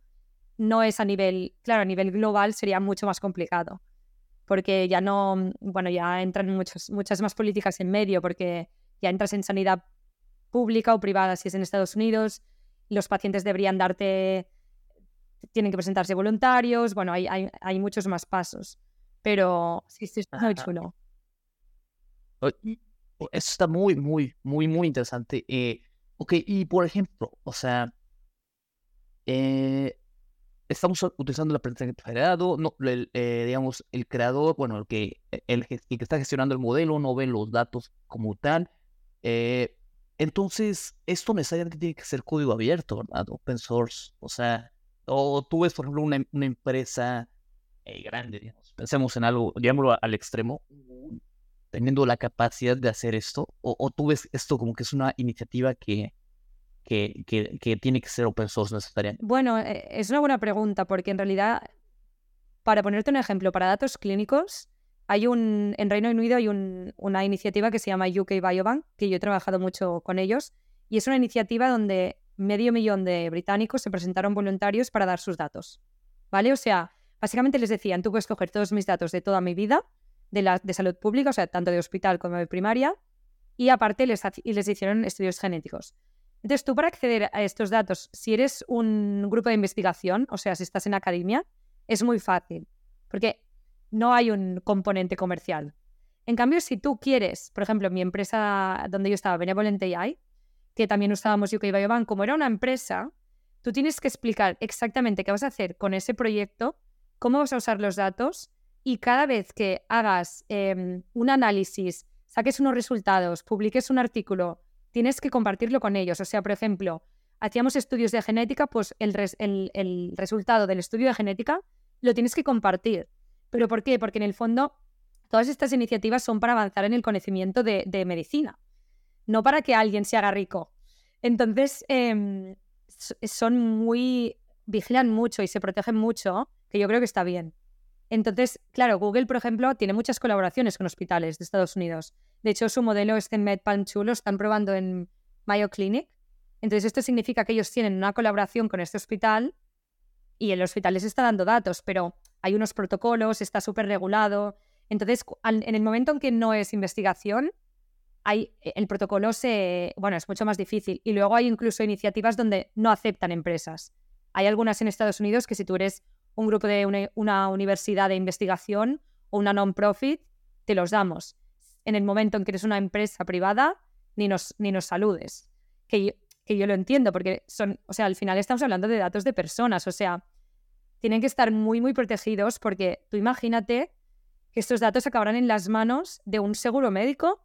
No es a nivel, claro, a nivel global sería mucho más complicado, porque ya no, bueno, ya entran muchas, muchas más políticas en medio, porque ya entras en sanidad pública o privada, si es en Estados Unidos, los pacientes deberían darte, tienen que presentarse voluntarios, bueno, hay, hay, hay muchos más pasos, pero sí, sí, es muy chulo. Eso está muy, muy, muy, muy interesante. Eh, Ok, y por ejemplo, o sea, eh, estamos utilizando el aprendizaje federado, no, eh, digamos, el creador, bueno, el que, el, que está gestionando el modelo no ve los datos como tal. Eh, entonces, esto necesariamente tiene que ser código abierto, ¿verdad? Open source. O sea, o tú ves, por ejemplo, una, una empresa grande, digamos, pensemos en algo, digámoslo al extremo, teniendo la capacidad de hacer esto? ¿O, tú ves esto como que es una iniciativa que, que, que, tiene que ser open source necesariamente? Bueno, eh, es una buena pregunta porque en realidad, para ponerte un ejemplo, para datos clínicos, hay un, en Reino Unido hay un, una iniciativa que se llama UK Biobank, que yo he trabajado mucho con ellos, y es una iniciativa donde medio millón de británicos se presentaron voluntarios para dar sus datos. ¿Vale? O sea, básicamente les decían, tú puedes coger todos mis datos de toda mi vida, de, la, de salud pública, o sea, tanto de hospital como de primaria, y aparte les, y les hicieron estudios genéticos. Entonces, tú para acceder a estos datos, si eres un grupo de investigación, o sea, si estás en academia, es muy fácil, porque no hay un componente comercial. En cambio, si tú quieres, por ejemplo, mi empresa donde yo estaba, Benevolent AI, que también usábamos UK Biobank, como era una empresa, tú tienes que explicar exactamente qué vas a hacer con ese proyecto, cómo vas a usar los datos y cada vez que hagas em, un análisis, saques unos resultados, publiques un artículo, tienes que compartirlo con ellos. O sea, por ejemplo, hacíamos estudios de genética, pues el, resultado del estudio de genética lo tienes que compartir. ¿Pero por qué? Porque en el fondo todas estas iniciativas son para avanzar en el conocimiento de, medicina, no para que alguien se haga rico. Entonces, em, son muy, vigilan mucho y se protegen mucho, que yo creo que está bien. Entonces, claro, Google, por ejemplo, tiene muchas colaboraciones con hospitales de Estados Unidos. De hecho, su modelo este MedPalm2 lo están probando en Mayo Clinic. Entonces, esto significa que ellos tienen una colaboración con este hospital y el hospital les está dando datos, pero hay unos protocolos, está súper regulado. Entonces, en el momento en que no es investigación, hay, e, el protocolo se, bueno, es mucho más difícil. Y luego hay incluso iniciativas donde no aceptan empresas. Hay algunas en Estados Unidos que si tú eres un grupo de una, universidad de investigación o una non-profit, te los damos. En el momento en que eres una empresa privada, ni nos, ni nos saludes. Que yo, que yo lo entiendo, porque son, o sea, al final estamos hablando de datos de personas, o sea, tienen que estar muy, muy protegidos porque tú imagínate que estos datos acabarán en las manos de un seguro médico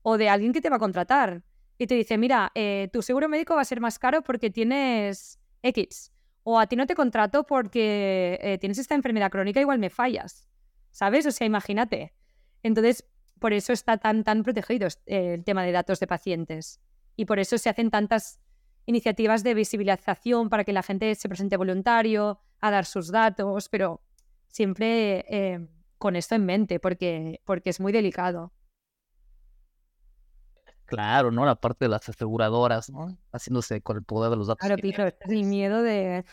o de alguien que te va a contratar y te dice, mira, eh, tu seguro médico va a ser más caro porque tienes X o a ti no te contrato porque eh, tienes esta enfermedad crónica, igual me fallas, ¿sabes? O sea, imagínate. Entonces, por eso está tan, tan protegido eh, el tema de datos de pacientes y por eso se hacen tantas iniciativas de visibilización para que la gente se presente voluntario a dar sus datos, pero siempre con esto en mente, porque, porque es muy delicado. Claro, ¿no? La parte de las aseguradoras, ¿no? Haciéndose con el poder de los datos. Claro, Pico, este es miedo de...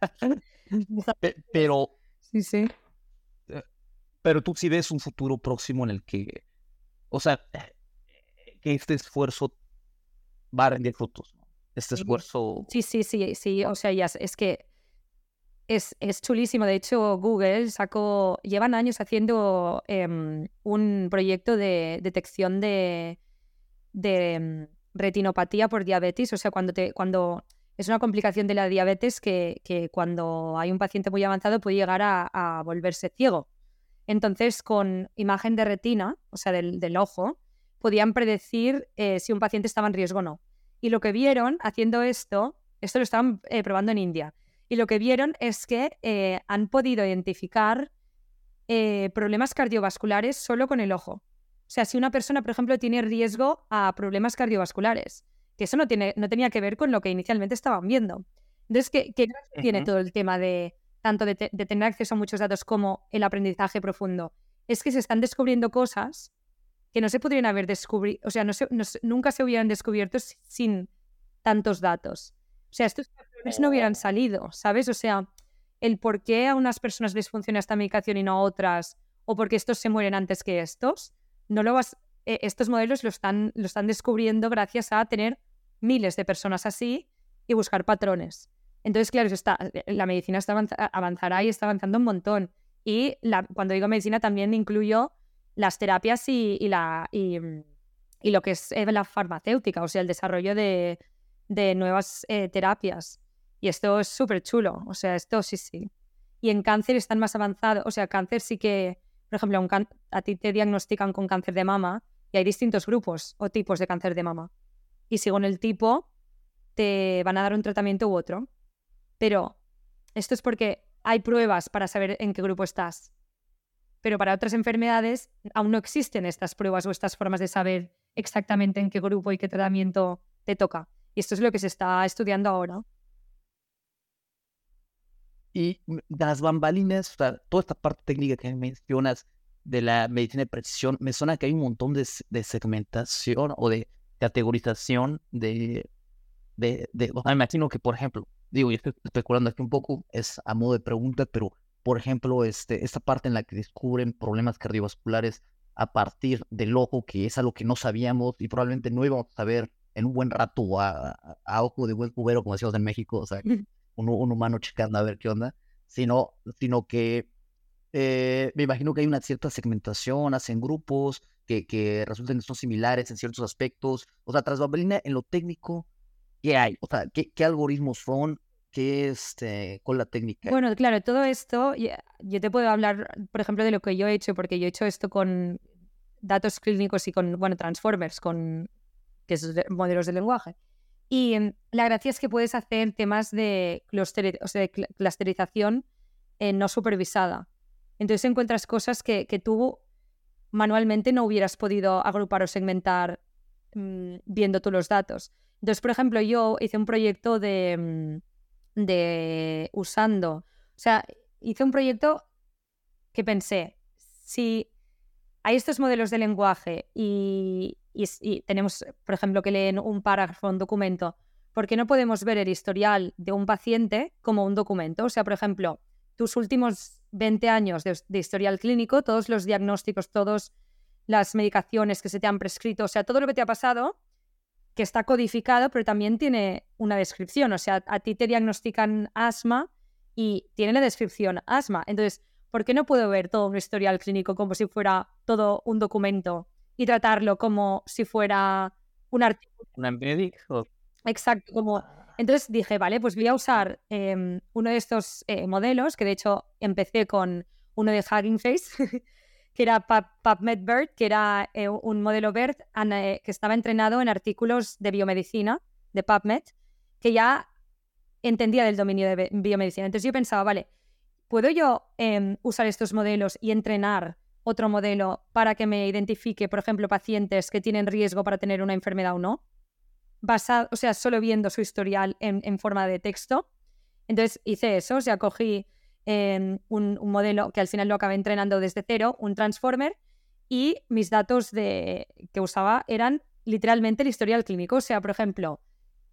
[laughs] pero... Sí, sí. Eh, pero tú sí ves un futuro próximo en el que, o sea, que este esfuerzo va a rendir frutos, ¿no? Este esfuerzo... Sí, sí, sí, sí, o sea, ya es que es, chulísimo. De hecho, Google sacó, llevan años haciendo em, un proyecto de detección de, em, retinopatía por diabetes. O sea, cuando, te, cuando es una complicación de la diabetes que, cuando hay un paciente muy avanzado puede llegar a, volverse ciego. Entonces, con imagen de retina, o sea, del, ojo, podían predecir eh, si un paciente estaba en riesgo o no. Y lo que vieron haciendo esto, esto lo estaban eh, probando en India, y lo que vieron es que eh, han podido identificar eh, problemas cardiovasculares solo con el ojo. O sea, si una persona, por ejemplo, tiene riesgo a problemas cardiovasculares, que eso no, tiene, no tenía que ver con lo que inicialmente estaban viendo. Entonces, ¿qué, tiene todo el tema de tanto de, tener acceso a muchos datos como el aprendizaje profundo? Es que se están descubriendo cosas que no se podrían haber descubierto, o sea, no nunca se hubieran descubierto sin tantos datos. O sea, estos patrones no hubieran salido, ¿sabes? O sea, el por qué a unas personas les funciona esta medicación y no a otras, o porque estos se mueren antes que estos, no lo vas, eh, estos modelos lo están, lo están descubriendo gracias a tener miles de personas así y buscar patrones. Entonces, claro, está, la medicina está avanzará y está avanzando un montón. Y cuando digo medicina también incluyo las terapias y, la, y, lo que es eh, la farmacéutica, o sea, el desarrollo de, de nuevas eh, terapias. Y esto es súper chulo, o sea, esto sí, sí. Y en cáncer están más avanzados, o sea, cáncer sí que, por ejemplo, a ti te diagnostican con cáncer de mama y hay distintos grupos o tipos de cáncer de mama. Y según el tipo, te van a dar un tratamiento u otro. Pero esto es porque hay pruebas para saber en qué grupo estás. Pero para otras enfermedades aún no existen estas pruebas o estas formas de saber exactamente en qué grupo y qué tratamiento te toca. Y esto es lo que se está estudiando ahora. Y las bambalinas, toda esta parte técnica que mencionas de la medicina de precisión, me suena que hay un montón de, segmentación o de categorización de, de, de me imagino que, por ejemplo, digo, y estoy especulando aquí un poco, es a modo de pregunta, pero, por ejemplo, este, esta parte en la que descubren problemas cardiovasculares a partir del ojo, que es algo que no sabíamos y probablemente no íbamos a saber en un buen rato a, a, ojo de buen cubero, como decíamos en México, o sea, [laughs] un, un, humano checando a ver qué onda, sino, sino que eh, me imagino que hay una cierta segmentación, hacen grupos que, que resulten que son similares en ciertos aspectos. O sea, tras bambalina, en lo técnico, ¿qué hay? O sea, ¿qué, qué algoritmos son? ¿Qué este, con la técnica? Bueno, claro, todo esto, yo te puedo hablar, por ejemplo, de lo que yo he hecho, porque yo he hecho esto con datos clínicos y con, bueno, transformers, con que es modelos de lenguaje. Y em, la gracia es que puedes hacer temas de, clusterización eh, no supervisada. Entonces encuentras cosas que, tú manualmente no hubieras podido agrupar o segmentar mm, viendo tú los datos. Entonces, por ejemplo, yo hice un proyecto de, mm, de usando, o sea, hice un proyecto que pensé, si hay estos modelos de lenguaje y, y, tenemos, por ejemplo, que leen un párrafo, un documento, ¿por qué no podemos ver el historial de un paciente como un documento? O sea, por ejemplo, tus últimos 20 años de, historial clínico, todos los diagnósticos, todas las medicaciones que se te han prescrito, o sea, todo lo que te ha pasado, que está codificado, pero también tiene una descripción. O sea, a ti te diagnostican asma y tiene la descripción asma. Entonces, ¿por qué no puedo ver todo un historial clínico como si fuera todo un documento y tratarlo como si fuera un artículo? ¿Una médico? Exacto, como... Entonces dije, vale, pues voy a usar em, uno de estos eh, modelos, que de hecho empecé con uno de Hugging Face, [laughs] que era PubMed BERT, que era eh, un modelo BERT eh, que estaba entrenado en artículos de biomedicina de PubMed, que ya entendía del dominio de biomedicina. Entonces yo pensaba, vale, ¿puedo yo em, usar estos modelos y entrenar otro modelo para que me identifique, por ejemplo, pacientes que tienen riesgo para tener una enfermedad o no? Basado, o sea, solo viendo su historial en, forma de texto. Entonces hice eso, o sea, cogí em, un, modelo que al final lo acabé entrenando desde cero, un transformer, y mis datos de, que usaba eran literalmente el historial clínico. O sea, por ejemplo,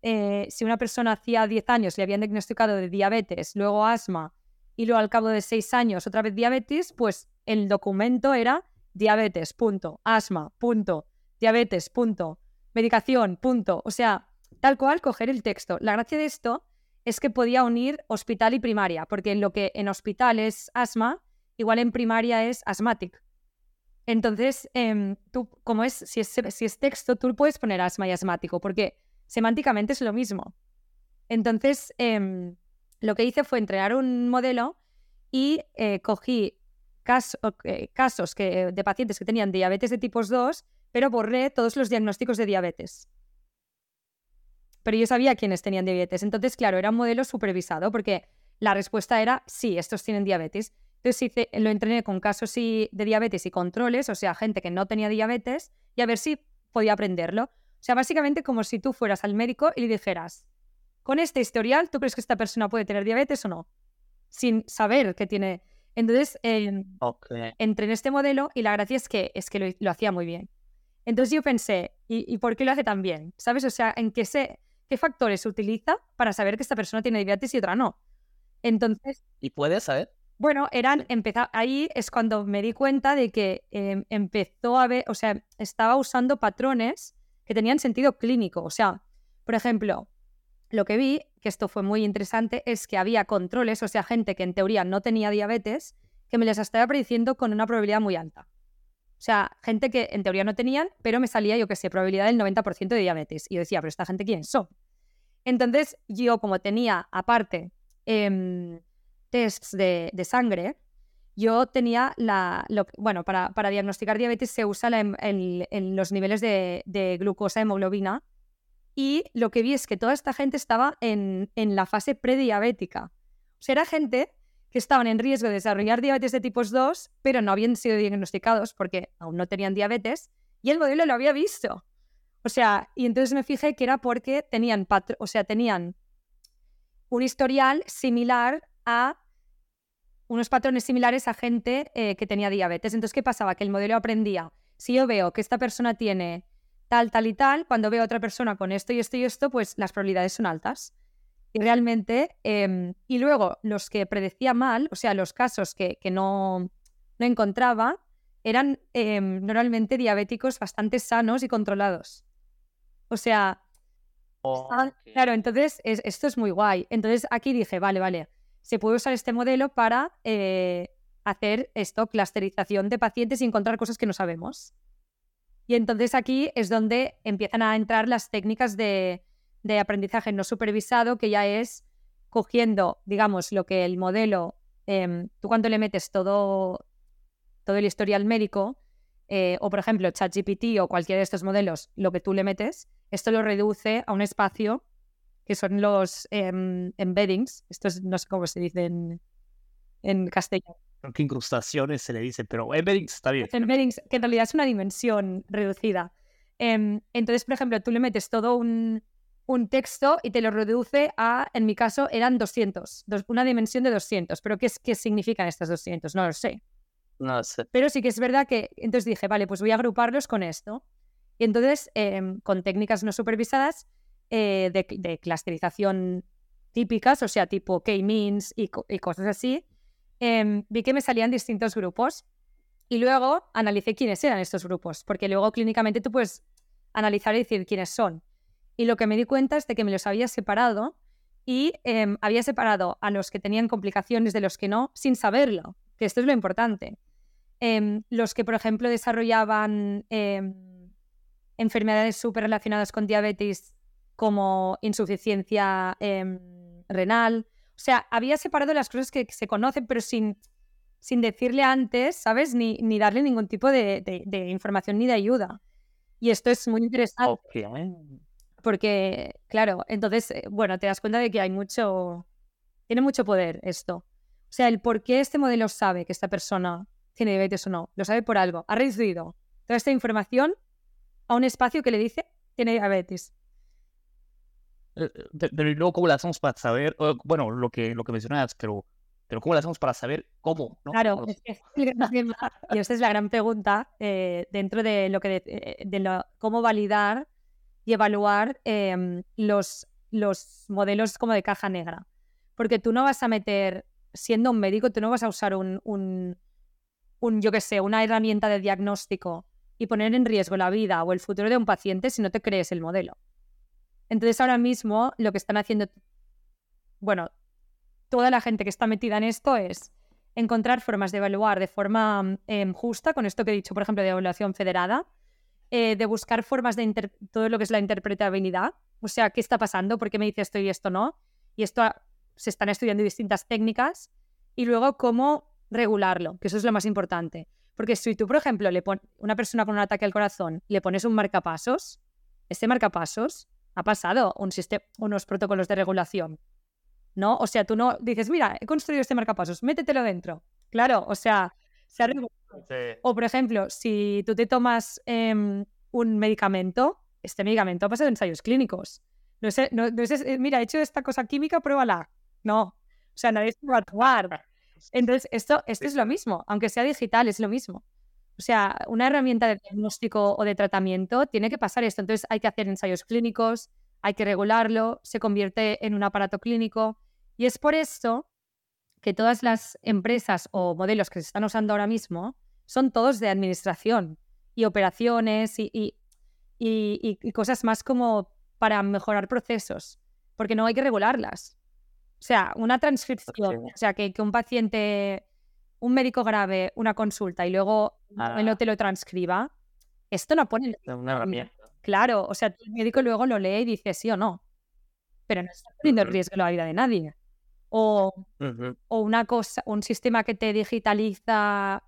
eh, si una persona hacía 10 años le habían diagnosticado de diabetes, luego asma, y luego al cabo de 6 años otra vez diabetes, pues el documento era diabetes, punto, asma, punto, diabetes, punto, medicación, punto. O sea, tal cual coger el texto. La gracia de esto es que podía unir hospital y primaria, porque en lo que en hospital es asma, igual en primaria es asmático. Entonces, em, tú, como es si, es, si es texto, tú puedes poner asma y asmático, porque semánticamente es lo mismo. Entonces, em, lo que hice fue entrenar un modelo y eh, cogí eh, casos que, de pacientes que tenían diabetes de tipo 2, pero borré todos los diagnósticos de diabetes. Pero yo sabía quiénes tenían diabetes. Entonces, claro, era un modelo supervisado porque la respuesta era sí, estos tienen diabetes. Entonces lo entrené con casos de diabetes y controles, o sea, gente que no tenía diabetes, y a ver si podía aprenderlo. O sea, básicamente como si tú fueras al médico y le dijeras, con este historial, ¿tú crees que esta persona puede tener diabetes o no? Sin saber que tiene entonces, entré en este modelo y la gracia es que, es que lo, hacía muy bien. Entonces yo pensé, ¿y, por qué lo hace tan bien? ¿Sabes? O sea, ¿en qué, se, qué factores utiliza para saber que esta persona tiene diabetes y otra no? Entonces... ¿Y puedes saber? Bueno, eran, empezar, ahí es cuando me di cuenta de que em, empezó a ver, o sea, estaba usando patrones que tenían sentido clínico. O sea, por ejemplo, lo que vi, que esto fue muy interesante, es que había controles, o sea, gente que en teoría no tenía diabetes, que me les estaba prediciendo con una probabilidad muy alta. O sea, gente que en teoría no tenían, pero me salía, yo qué sé, probabilidad del 90% de diabetes. Y yo decía, pero esta gente, ¿quién son? Entonces, yo como tenía aparte eh, tests de, sangre, yo tenía la... bueno, para, diagnosticar diabetes se usa en, los niveles de glucosa, hemoglobina, y lo que vi es que toda esta gente estaba en, la fase prediabética. O sea, era gente que estaban en riesgo de desarrollar diabetes de tipo 2, pero no habían sido diagnosticados porque aún no tenían diabetes, y el modelo lo había visto. O sea, y entonces me fijé que era porque tenían, o sea, tenían un historial similar a unos patrones similares a gente eh, que tenía diabetes. Entonces, ¿qué pasaba? Que el modelo aprendía. Si yo veo que esta persona tiene tal, tal y tal, cuando veo a otra persona con esto y esto y esto, pues las probabilidades son altas. Y realmente, em, y luego los que predecía mal, o sea, los casos que, no, no, encontraba, eran em, normalmente diabéticos bastante sanos y controlados. O sea, claro, entonces esto es muy guay. Entonces aquí dije, vale, vale, se puede usar este modelo para eh, hacer esto, clusterización de pacientes y encontrar cosas que no sabemos. Y entonces aquí es donde empiezan a entrar las técnicas de, aprendizaje no supervisado, que ya es cogiendo, digamos, lo que el modelo, em, tú cuando le metes todo, todo el historial médico, eh, o por ejemplo ChatGPT o cualquiera de estos modelos, lo que tú le metes, esto lo reduce a un espacio que son los em, embeddings, esto no sé cómo se dice en castellano que incrustaciones se le dice, pero embeddings está bien. Embeddings, que en realidad es una dimensión reducida. Em, entonces, por ejemplo, tú le metes todo un, texto y te lo reduce a, en mi caso, eran 200, una dimensión de 200. Pero ¿qué, ¿qué significan estas 200? No lo sé. No sé. Pero sí que es verdad que, entonces dije, vale, pues voy a agruparlos con esto. Y entonces, em, con técnicas no supervisadas, eh, de, de, clusterización típicas, o sea, tipo K-means y, y, cosas así, eh, vi que me salían distintos grupos y luego analicé quiénes eran estos grupos, porque luego clínicamente tú puedes analizar y decir quiénes son. Y lo que me di cuenta es de que me los había separado y eh, había separado a los que tenían complicaciones de los que no, sin saberlo, que esto es lo importante. Eh, los que, por ejemplo, desarrollaban enfermedades súper relacionadas con diabetes como insuficiencia renal. O sea, había separado las cosas que se conocen, pero sin, sin decirle antes, ¿sabes? Ni, ni darle ningún tipo de, de, de, información ni de ayuda. Y esto es muy interesante. Okay. Porque, claro, entonces, eh, bueno, te das cuenta de que hay mucho, tiene mucho poder esto. O sea, el por qué este modelo sabe que esta persona tiene diabetes o no, lo sabe por algo. Ha reducido toda esta información a un espacio que le dice tiene diabetes. Eh, pero y luego, ¿cómo lo hacemos para saber? Bueno, lo que, lo que mencionabas, pero, pero ¿cómo lo hacemos para saber cómo? ¿no? Claro, es que, y esta es la gran pregunta eh, dentro de lo que de, de lo, cómo validar y evaluar eh, los, los modelos como de caja negra. Porque tú no vas a meter, siendo un médico, tú no vas a usar un, un, un yo qué sé, una herramienta de diagnóstico y poner en riesgo la vida o el futuro de un paciente si no te crees el modelo. Entonces ahora mismo lo que están haciendo, bueno, toda la gente que está metida en esto es encontrar formas de evaluar de forma eh, justa, con esto que he dicho, por ejemplo, de evaluación federada, eh, de buscar formas de todo lo que es la interpretabilidad, o sea, qué está pasando, por qué me dice esto y esto no, y esto se están estudiando distintas técnicas, y luego cómo regularlo, que eso es lo más importante. Porque si tú, por ejemplo, le pones una persona con un ataque al corazón, le pones un marcapasos, este marcapasos ha pasado un unos protocolos de regulación. ¿No? O sea, tú no dices, mira, he construido este marcapasos, métetelo dentro. Claro, o sea, se ha. Sí. O, por ejemplo, si tú te tomas eh, un medicamento, este medicamento ha pasado ensayos clínicos. No sé, no, no sé, mira, he hecho esta cosa química, pruébala. No. O sea, nadie se va a tomar. [laughs] Entonces, esto, esto es lo mismo, aunque sea digital, es lo mismo. O sea, una herramienta de diagnóstico o de tratamiento tiene que pasar esto. Entonces, hay que hacer ensayos clínicos, hay que regularlo, se convierte en un aparato clínico. Y es por esto que todas las empresas o modelos que se están usando ahora mismo son todos de administración y operaciones y, y, y, y cosas más como para mejorar procesos, porque no hay que regularlas. O sea, una transcripción, o sea, que, que, un paciente, un médico grave una consulta y luego ah. no te lo transcriba, esto no pone... Una herramienta. Claro, o sea, el médico luego lo lee y dice sí o no, pero no está poniendo en riesgo la vida de nadie. O, uh -huh. o, una cosa, un sistema que te digitaliza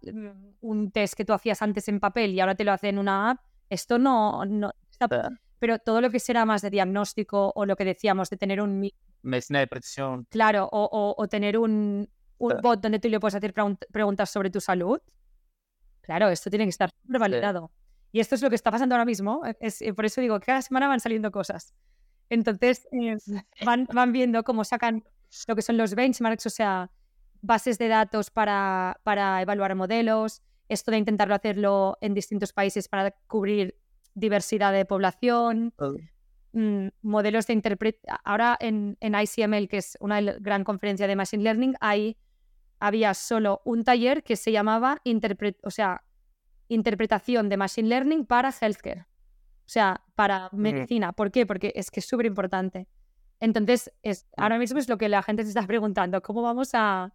un test que tú hacías antes en papel y ahora te lo hace en una app, esto no, no está, pero todo lo que será más de diagnóstico o lo que decíamos de tener un medicina de precisión. Claro, o, o, o tener un, un bot donde tú le puedes hacer preguntas sobre tu salud. Claro, esto tiene que estar súper validado. Y esto es lo que está pasando ahora mismo. Es, por eso digo que cada semana van saliendo cosas. Entonces, eh, [laughs] van, van viendo cómo sacan lo que son los benchmarks, o sea, bases de datos para, para evaluar modelos, esto de intentarlo hacerlo en distintos países para cubrir diversidad de población, oh. mmm, modelos de interpretación. Ahora en, en, ICML, que es una gran conferencia de Machine Learning, hay, había solo un taller que se llamaba interpret o sea, Interpretación de Machine Learning para Healthcare. O sea, para medicina. Mm. ¿Por qué? Porque es que es súper importante. Entonces, es, ahora mismo es lo que la gente se está preguntando, ¿cómo vamos a,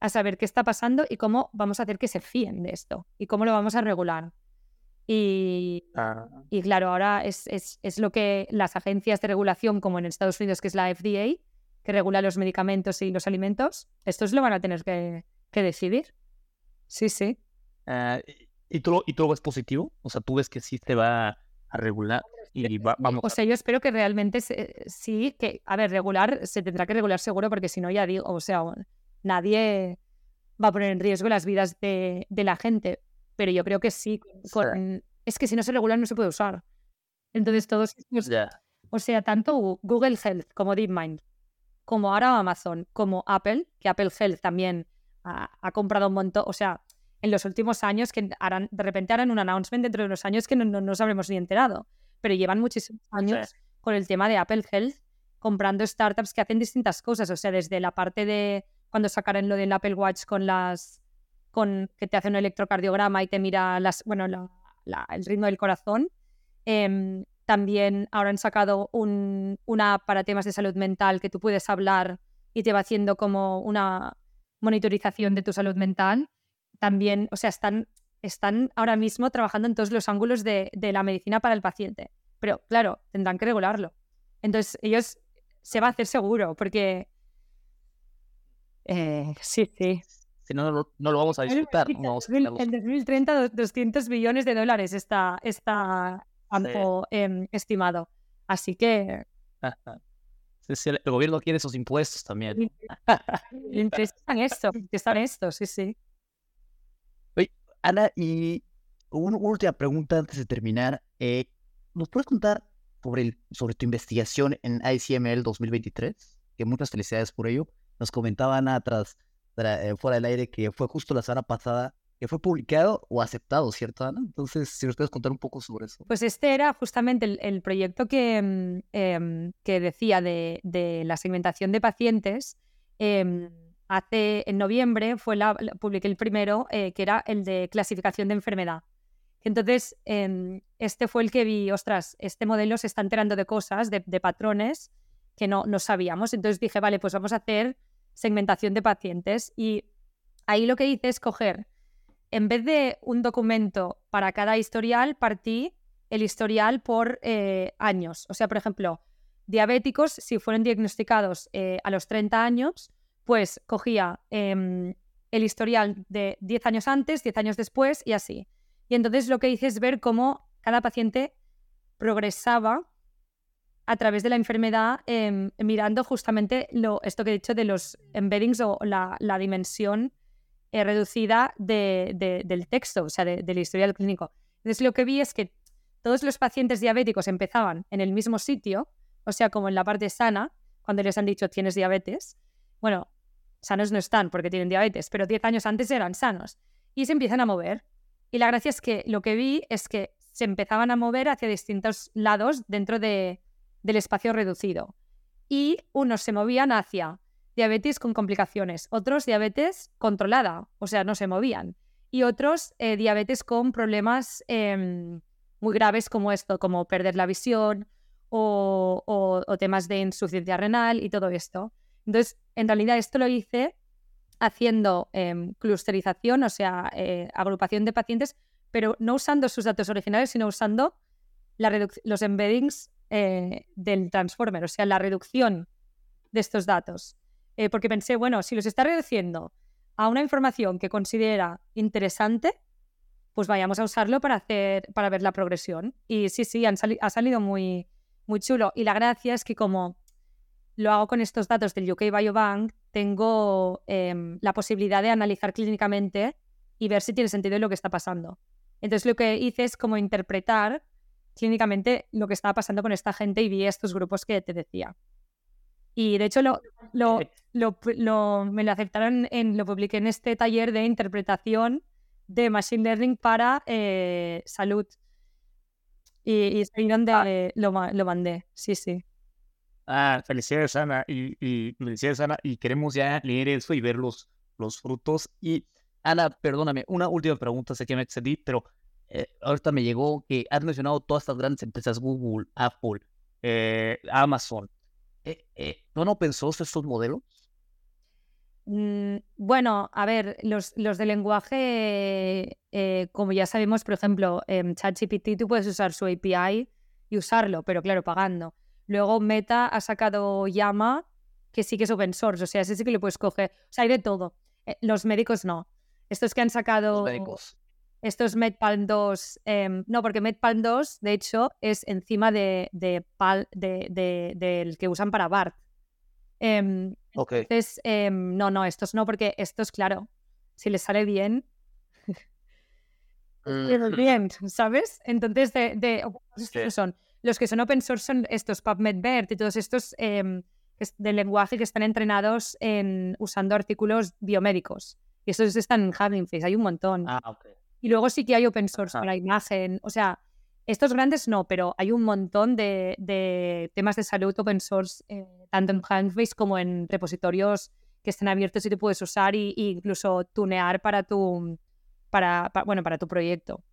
a, saber qué está pasando y cómo vamos a hacer que se fíen de esto? ¿Y cómo lo vamos a regular? Y, ah. y claro, ahora es, es, es, lo que las agencias de regulación, como en Estados Unidos, que es la FDA, que regula los medicamentos y los alimentos, estos lo van a tener que, que decidir. Sí, sí. Uh, ¿y, tú, ¿Y tú lo ves positivo? O sea, ¿tú ves que sí te va a regular? Y va, vamos o sea, yo espero que realmente se, sí, que, a ver, regular, se tendrá que regular seguro, porque si no, ya digo, o sea, nadie va a poner en riesgo las vidas de, de la gente. Pero yo creo que sí, con, sí, es que si no se regula no se puede usar. Entonces, todos estos, yeah. o sea, tanto Google Health como DeepMind, como ahora Amazon, como Apple, que Apple Health también ha, ha comprado un montón, o sea, en los últimos años que harán, de repente harán un announcement dentro de unos años que no, no nos habremos ni enterado pero llevan muchísimos años sí. con el tema de Apple Health, comprando startups que hacen distintas cosas, o sea, desde la parte de cuando sacaron lo del Apple Watch con las con que te hace un electrocardiograma y te mira las, bueno, el ritmo del corazón. Em, también ahora han sacado un, una app para temas de salud mental que tú puedes hablar y te va haciendo como una monitorización de tu salud mental. También, o sea, están, están ahora mismo trabajando en todos los ángulos de, de la medicina para el paciente. Pero claro, tendrán que regularlo. Entonces, ellos se va a hacer seguro, porque eh, sí, sí. Si no, no, lo vamos a disfrutar. En, 2030, 200 billones de dólares está, está em, estimado. Así que... [laughs] el gobierno quiere esos impuestos también. [laughs] Interesan esto, están estos, sí, sí. Oye, Ana, y una última pregunta antes de terminar. Eh, ¿Nos puedes contar sobre, sobre tu investigación en ICML 2023? Que muchas felicidades por ello. Nos comentaba Ana tras, eh, fuera del aire que fue justo la semana pasada que fue publicado o aceptado, ¿cierto, Ana? Entonces, si nos puedes contar un poco sobre eso. Pues este era justamente el, proyecto que, mm, em, que decía de, de, la segmentación de pacientes. Em, hace, en noviembre, fue la, publiqué el primero, eh, que era el de clasificación de enfermedad. Entonces, em, este fue el que vi, ostras, este modelo se está enterando de cosas, de, de patrones que no, no sabíamos. Entonces dije, vale, pues vamos a hacer segmentación de pacientes. Y ahí lo que hice es coger, en vez de un documento para cada historial, partí el historial por eh, años. O sea, por ejemplo, diabéticos, si fueron diagnosticados eh, a los 30 años, pues cogía em, el historial de 10 años antes, 10 años después y así. Y entonces lo que hice es ver cómo cada paciente progresaba a través de la enfermedad, em, mirando justamente lo, esto que he dicho de los embeddings o la, dimensión eh, reducida del texto, o sea, del historial clínico. Entonces, lo que vi es que todos los pacientes diabéticos empezaban en el mismo sitio, o sea, como en la parte sana, cuando les han dicho tienes diabetes. Bueno, sanos no están porque tienen diabetes, pero 10 años antes eran sanos. Y se empiezan a mover. Y la gracia es que lo que vi es que se empezaban a mover hacia distintos lados dentro de, del espacio reducido. Y unos se movían hacia diabetes con complicaciones, otros diabetes controlada, o sea, no se movían, y otros eh, diabetes con problemas em, muy graves como esto, como perder la visión o, temas de insuficiencia renal y todo esto. Entonces, en realidad esto lo hice haciendo em, clusterización, o sea, eh, agrupación de pacientes, pero no usando sus datos originales, sino usando los embeddings eh, del transformer, o sea, la reducción de estos datos. Eh, porque pensé, bueno, si los está reduciendo a una información que considera interesante, pues vayamos a usarlo para hacer, para ver la progresión. Y sí, sí, ha salido muy, muy chulo. Y la gracia es que como lo hago con estos datos del UK Biobank, tengo em, la posibilidad de analizar clínicamente y ver si tiene sentido lo que está pasando. Entonces lo que hice es como interpretar clínicamente lo que estaba pasando con esta gente y vi estos grupos que te decía. Y de hecho lo, lo, lo, me lo aceptaron, en, lo publiqué en este taller de interpretación de Machine Learning para eh, salud. Y, y donde ah. lo, lo, mandé, sí, sí. Ah, felicidades, Ana. Y, y, felicidades, Ana. Y queremos ya leer eso y ver los, los frutos. Y, Ana, perdóname, una última pregunta, sé que me excedí, pero eh, ahorita me llegó que has mencionado todas estas grandes empresas, Google, Apple, eh, Amazon. Eh, eh, ¿No no pensó estos modelos? Mm, bueno, a ver, los, los de lenguaje, como ya sabemos, por ejemplo, en ChatGPT tú puedes usar su API y usarlo, pero claro, pagando. Luego Meta ha sacado Llama, que sí que es open source, o sea, ese sí que lo puedes coger. O sea, hay de todo. los médicos no. Estos que han sacado... Los médicos. Esto es MedPalm 2. Em, no, porque MedPalm 2, de hecho, es encima de, de, del que usan para BART. Em, entonces, em, no, no, estos no, porque estos, claro, si les sale bien. Bien, ¿sabes? Entonces, de, son los que son open source son estos PubMedBert y todos estos de lenguaje que están entrenados en usando artículos biomédicos. Y estos están en Hugging Face, hay un montón. Ah, ok. Y luego sí que hay open source para imagen. O sea, Estos grandes no, pero hay un montón de, temas de salud open source, eh, tanto en Handbase como en repositorios que estén abiertos y te puedes usar e, incluso tunear para tu, para, bueno, para tu proyecto.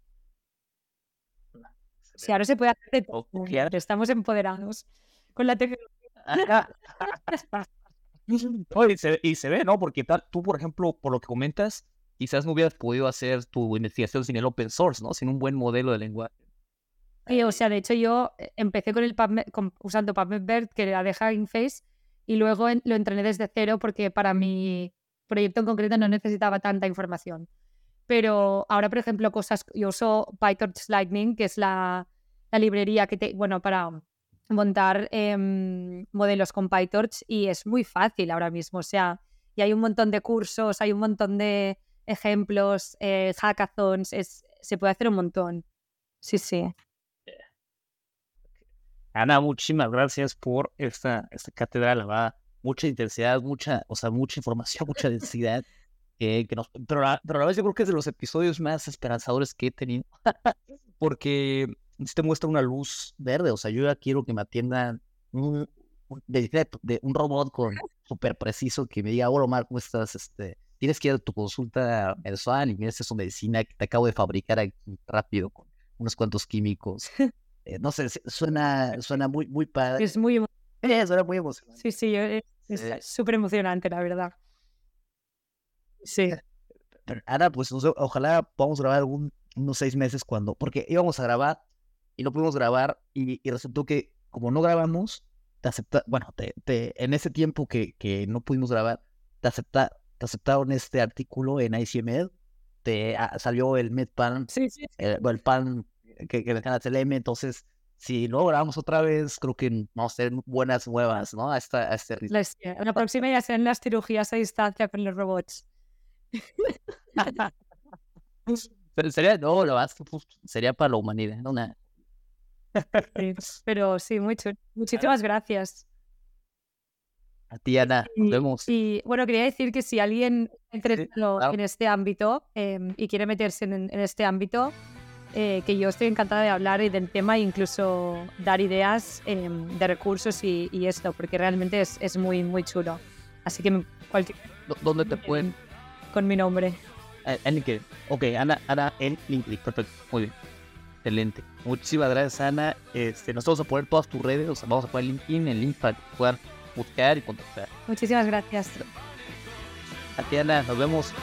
Si ahora se puede hacer de todo. Estamos empoderados con la tecnología. [laughs] y, se, ve, ¿no? Porque tú, por ejemplo, por lo que comentas, quizás no hubieras podido hacer tu investigación sin el open source, ¿no? Sin un buen modelo de lenguaje. Sí, o sea, de hecho yo eh, empecé con el PubMed, usando PubMed que era de Hugging Face, y luego lo entrené desde cero porque para mi proyecto en concreto no necesitaba tanta información. Pero ahora, por ejemplo, cosas, yo uso PyTorch Lightning, que es la, librería que te, bueno, para montar em, modelos con PyTorch y es muy fácil ahora mismo. O sea, y hay un montón de cursos, hay un montón de ejemplos, eh, hackathons, es, se puede hacer un montón. Sí, sí. Ana, muchísimas gracias por esta, esta cátedra, la mucha intensidad, mucha, o sea, mucha información, mucha densidad. [laughs] que nos, pero, a la vez yo creo que es de los episodios más esperanzadores que he tenido, [laughs] porque te muestra una luz verde, o sea, yo ya quiero que me atiendan un, de, de un robot con [laughs] súper preciso que me diga, hola Omar, ¿cómo estás? Este, tienes que ir a tu consulta mensual y mira, su medicina que te acabo de fabricar aquí rápido con unos cuantos químicos. [laughs] Eh, no sé, suena, suena muy, muy padre. Es muy eh, suena muy emocionante. Sí, sí, es súper emocionante, la verdad. Sí. Ahora, pues ojalá podamos grabar unos seis meses cuando, porque íbamos a grabar y no pudimos grabar y, resultó que como no grabamos, te acepta, bueno, te, te, en ese tiempo que, que no pudimos grabar, te, acepta, aceptaron este artículo en ICML, te ah, salió el MedPan, sí, sí, El, el pan que, que dejan TLM, entonces si lo grabamos otra vez, creo que vamos a tener buenas nuevas, ¿no? A, esta, a este ritmo. La, próxima ya serán las cirugías a distancia con los robots. [laughs] sería, no, lo más, sería para la humanidad, ¿no? pero sí, mucho. Muchísimas gracias. A ti, Ana, nos vemos. Y bueno, quería decir que si alguien entra en este ámbito em, y quiere meterse en este ámbito, eh, que yo estoy encantada de hablar del tema e incluso dar ideas em, de recursos y, esto, porque realmente es, es, muy, muy chulo. Así que cualquier... ¿Dónde te pueden...? Con mi nombre. Eh, en LinkedIn. Ok, Ana, Ana en LinkedIn. Perfecto. Muy bien. Excelente. Muchísimas gracias, Ana. Este, nos vamos a poner todas tus redes, o sea, vamos a poner LinkedIn, el link para puedan buscar y contactar. Muchísimas gracias. A ti, Ana. Nos vemos.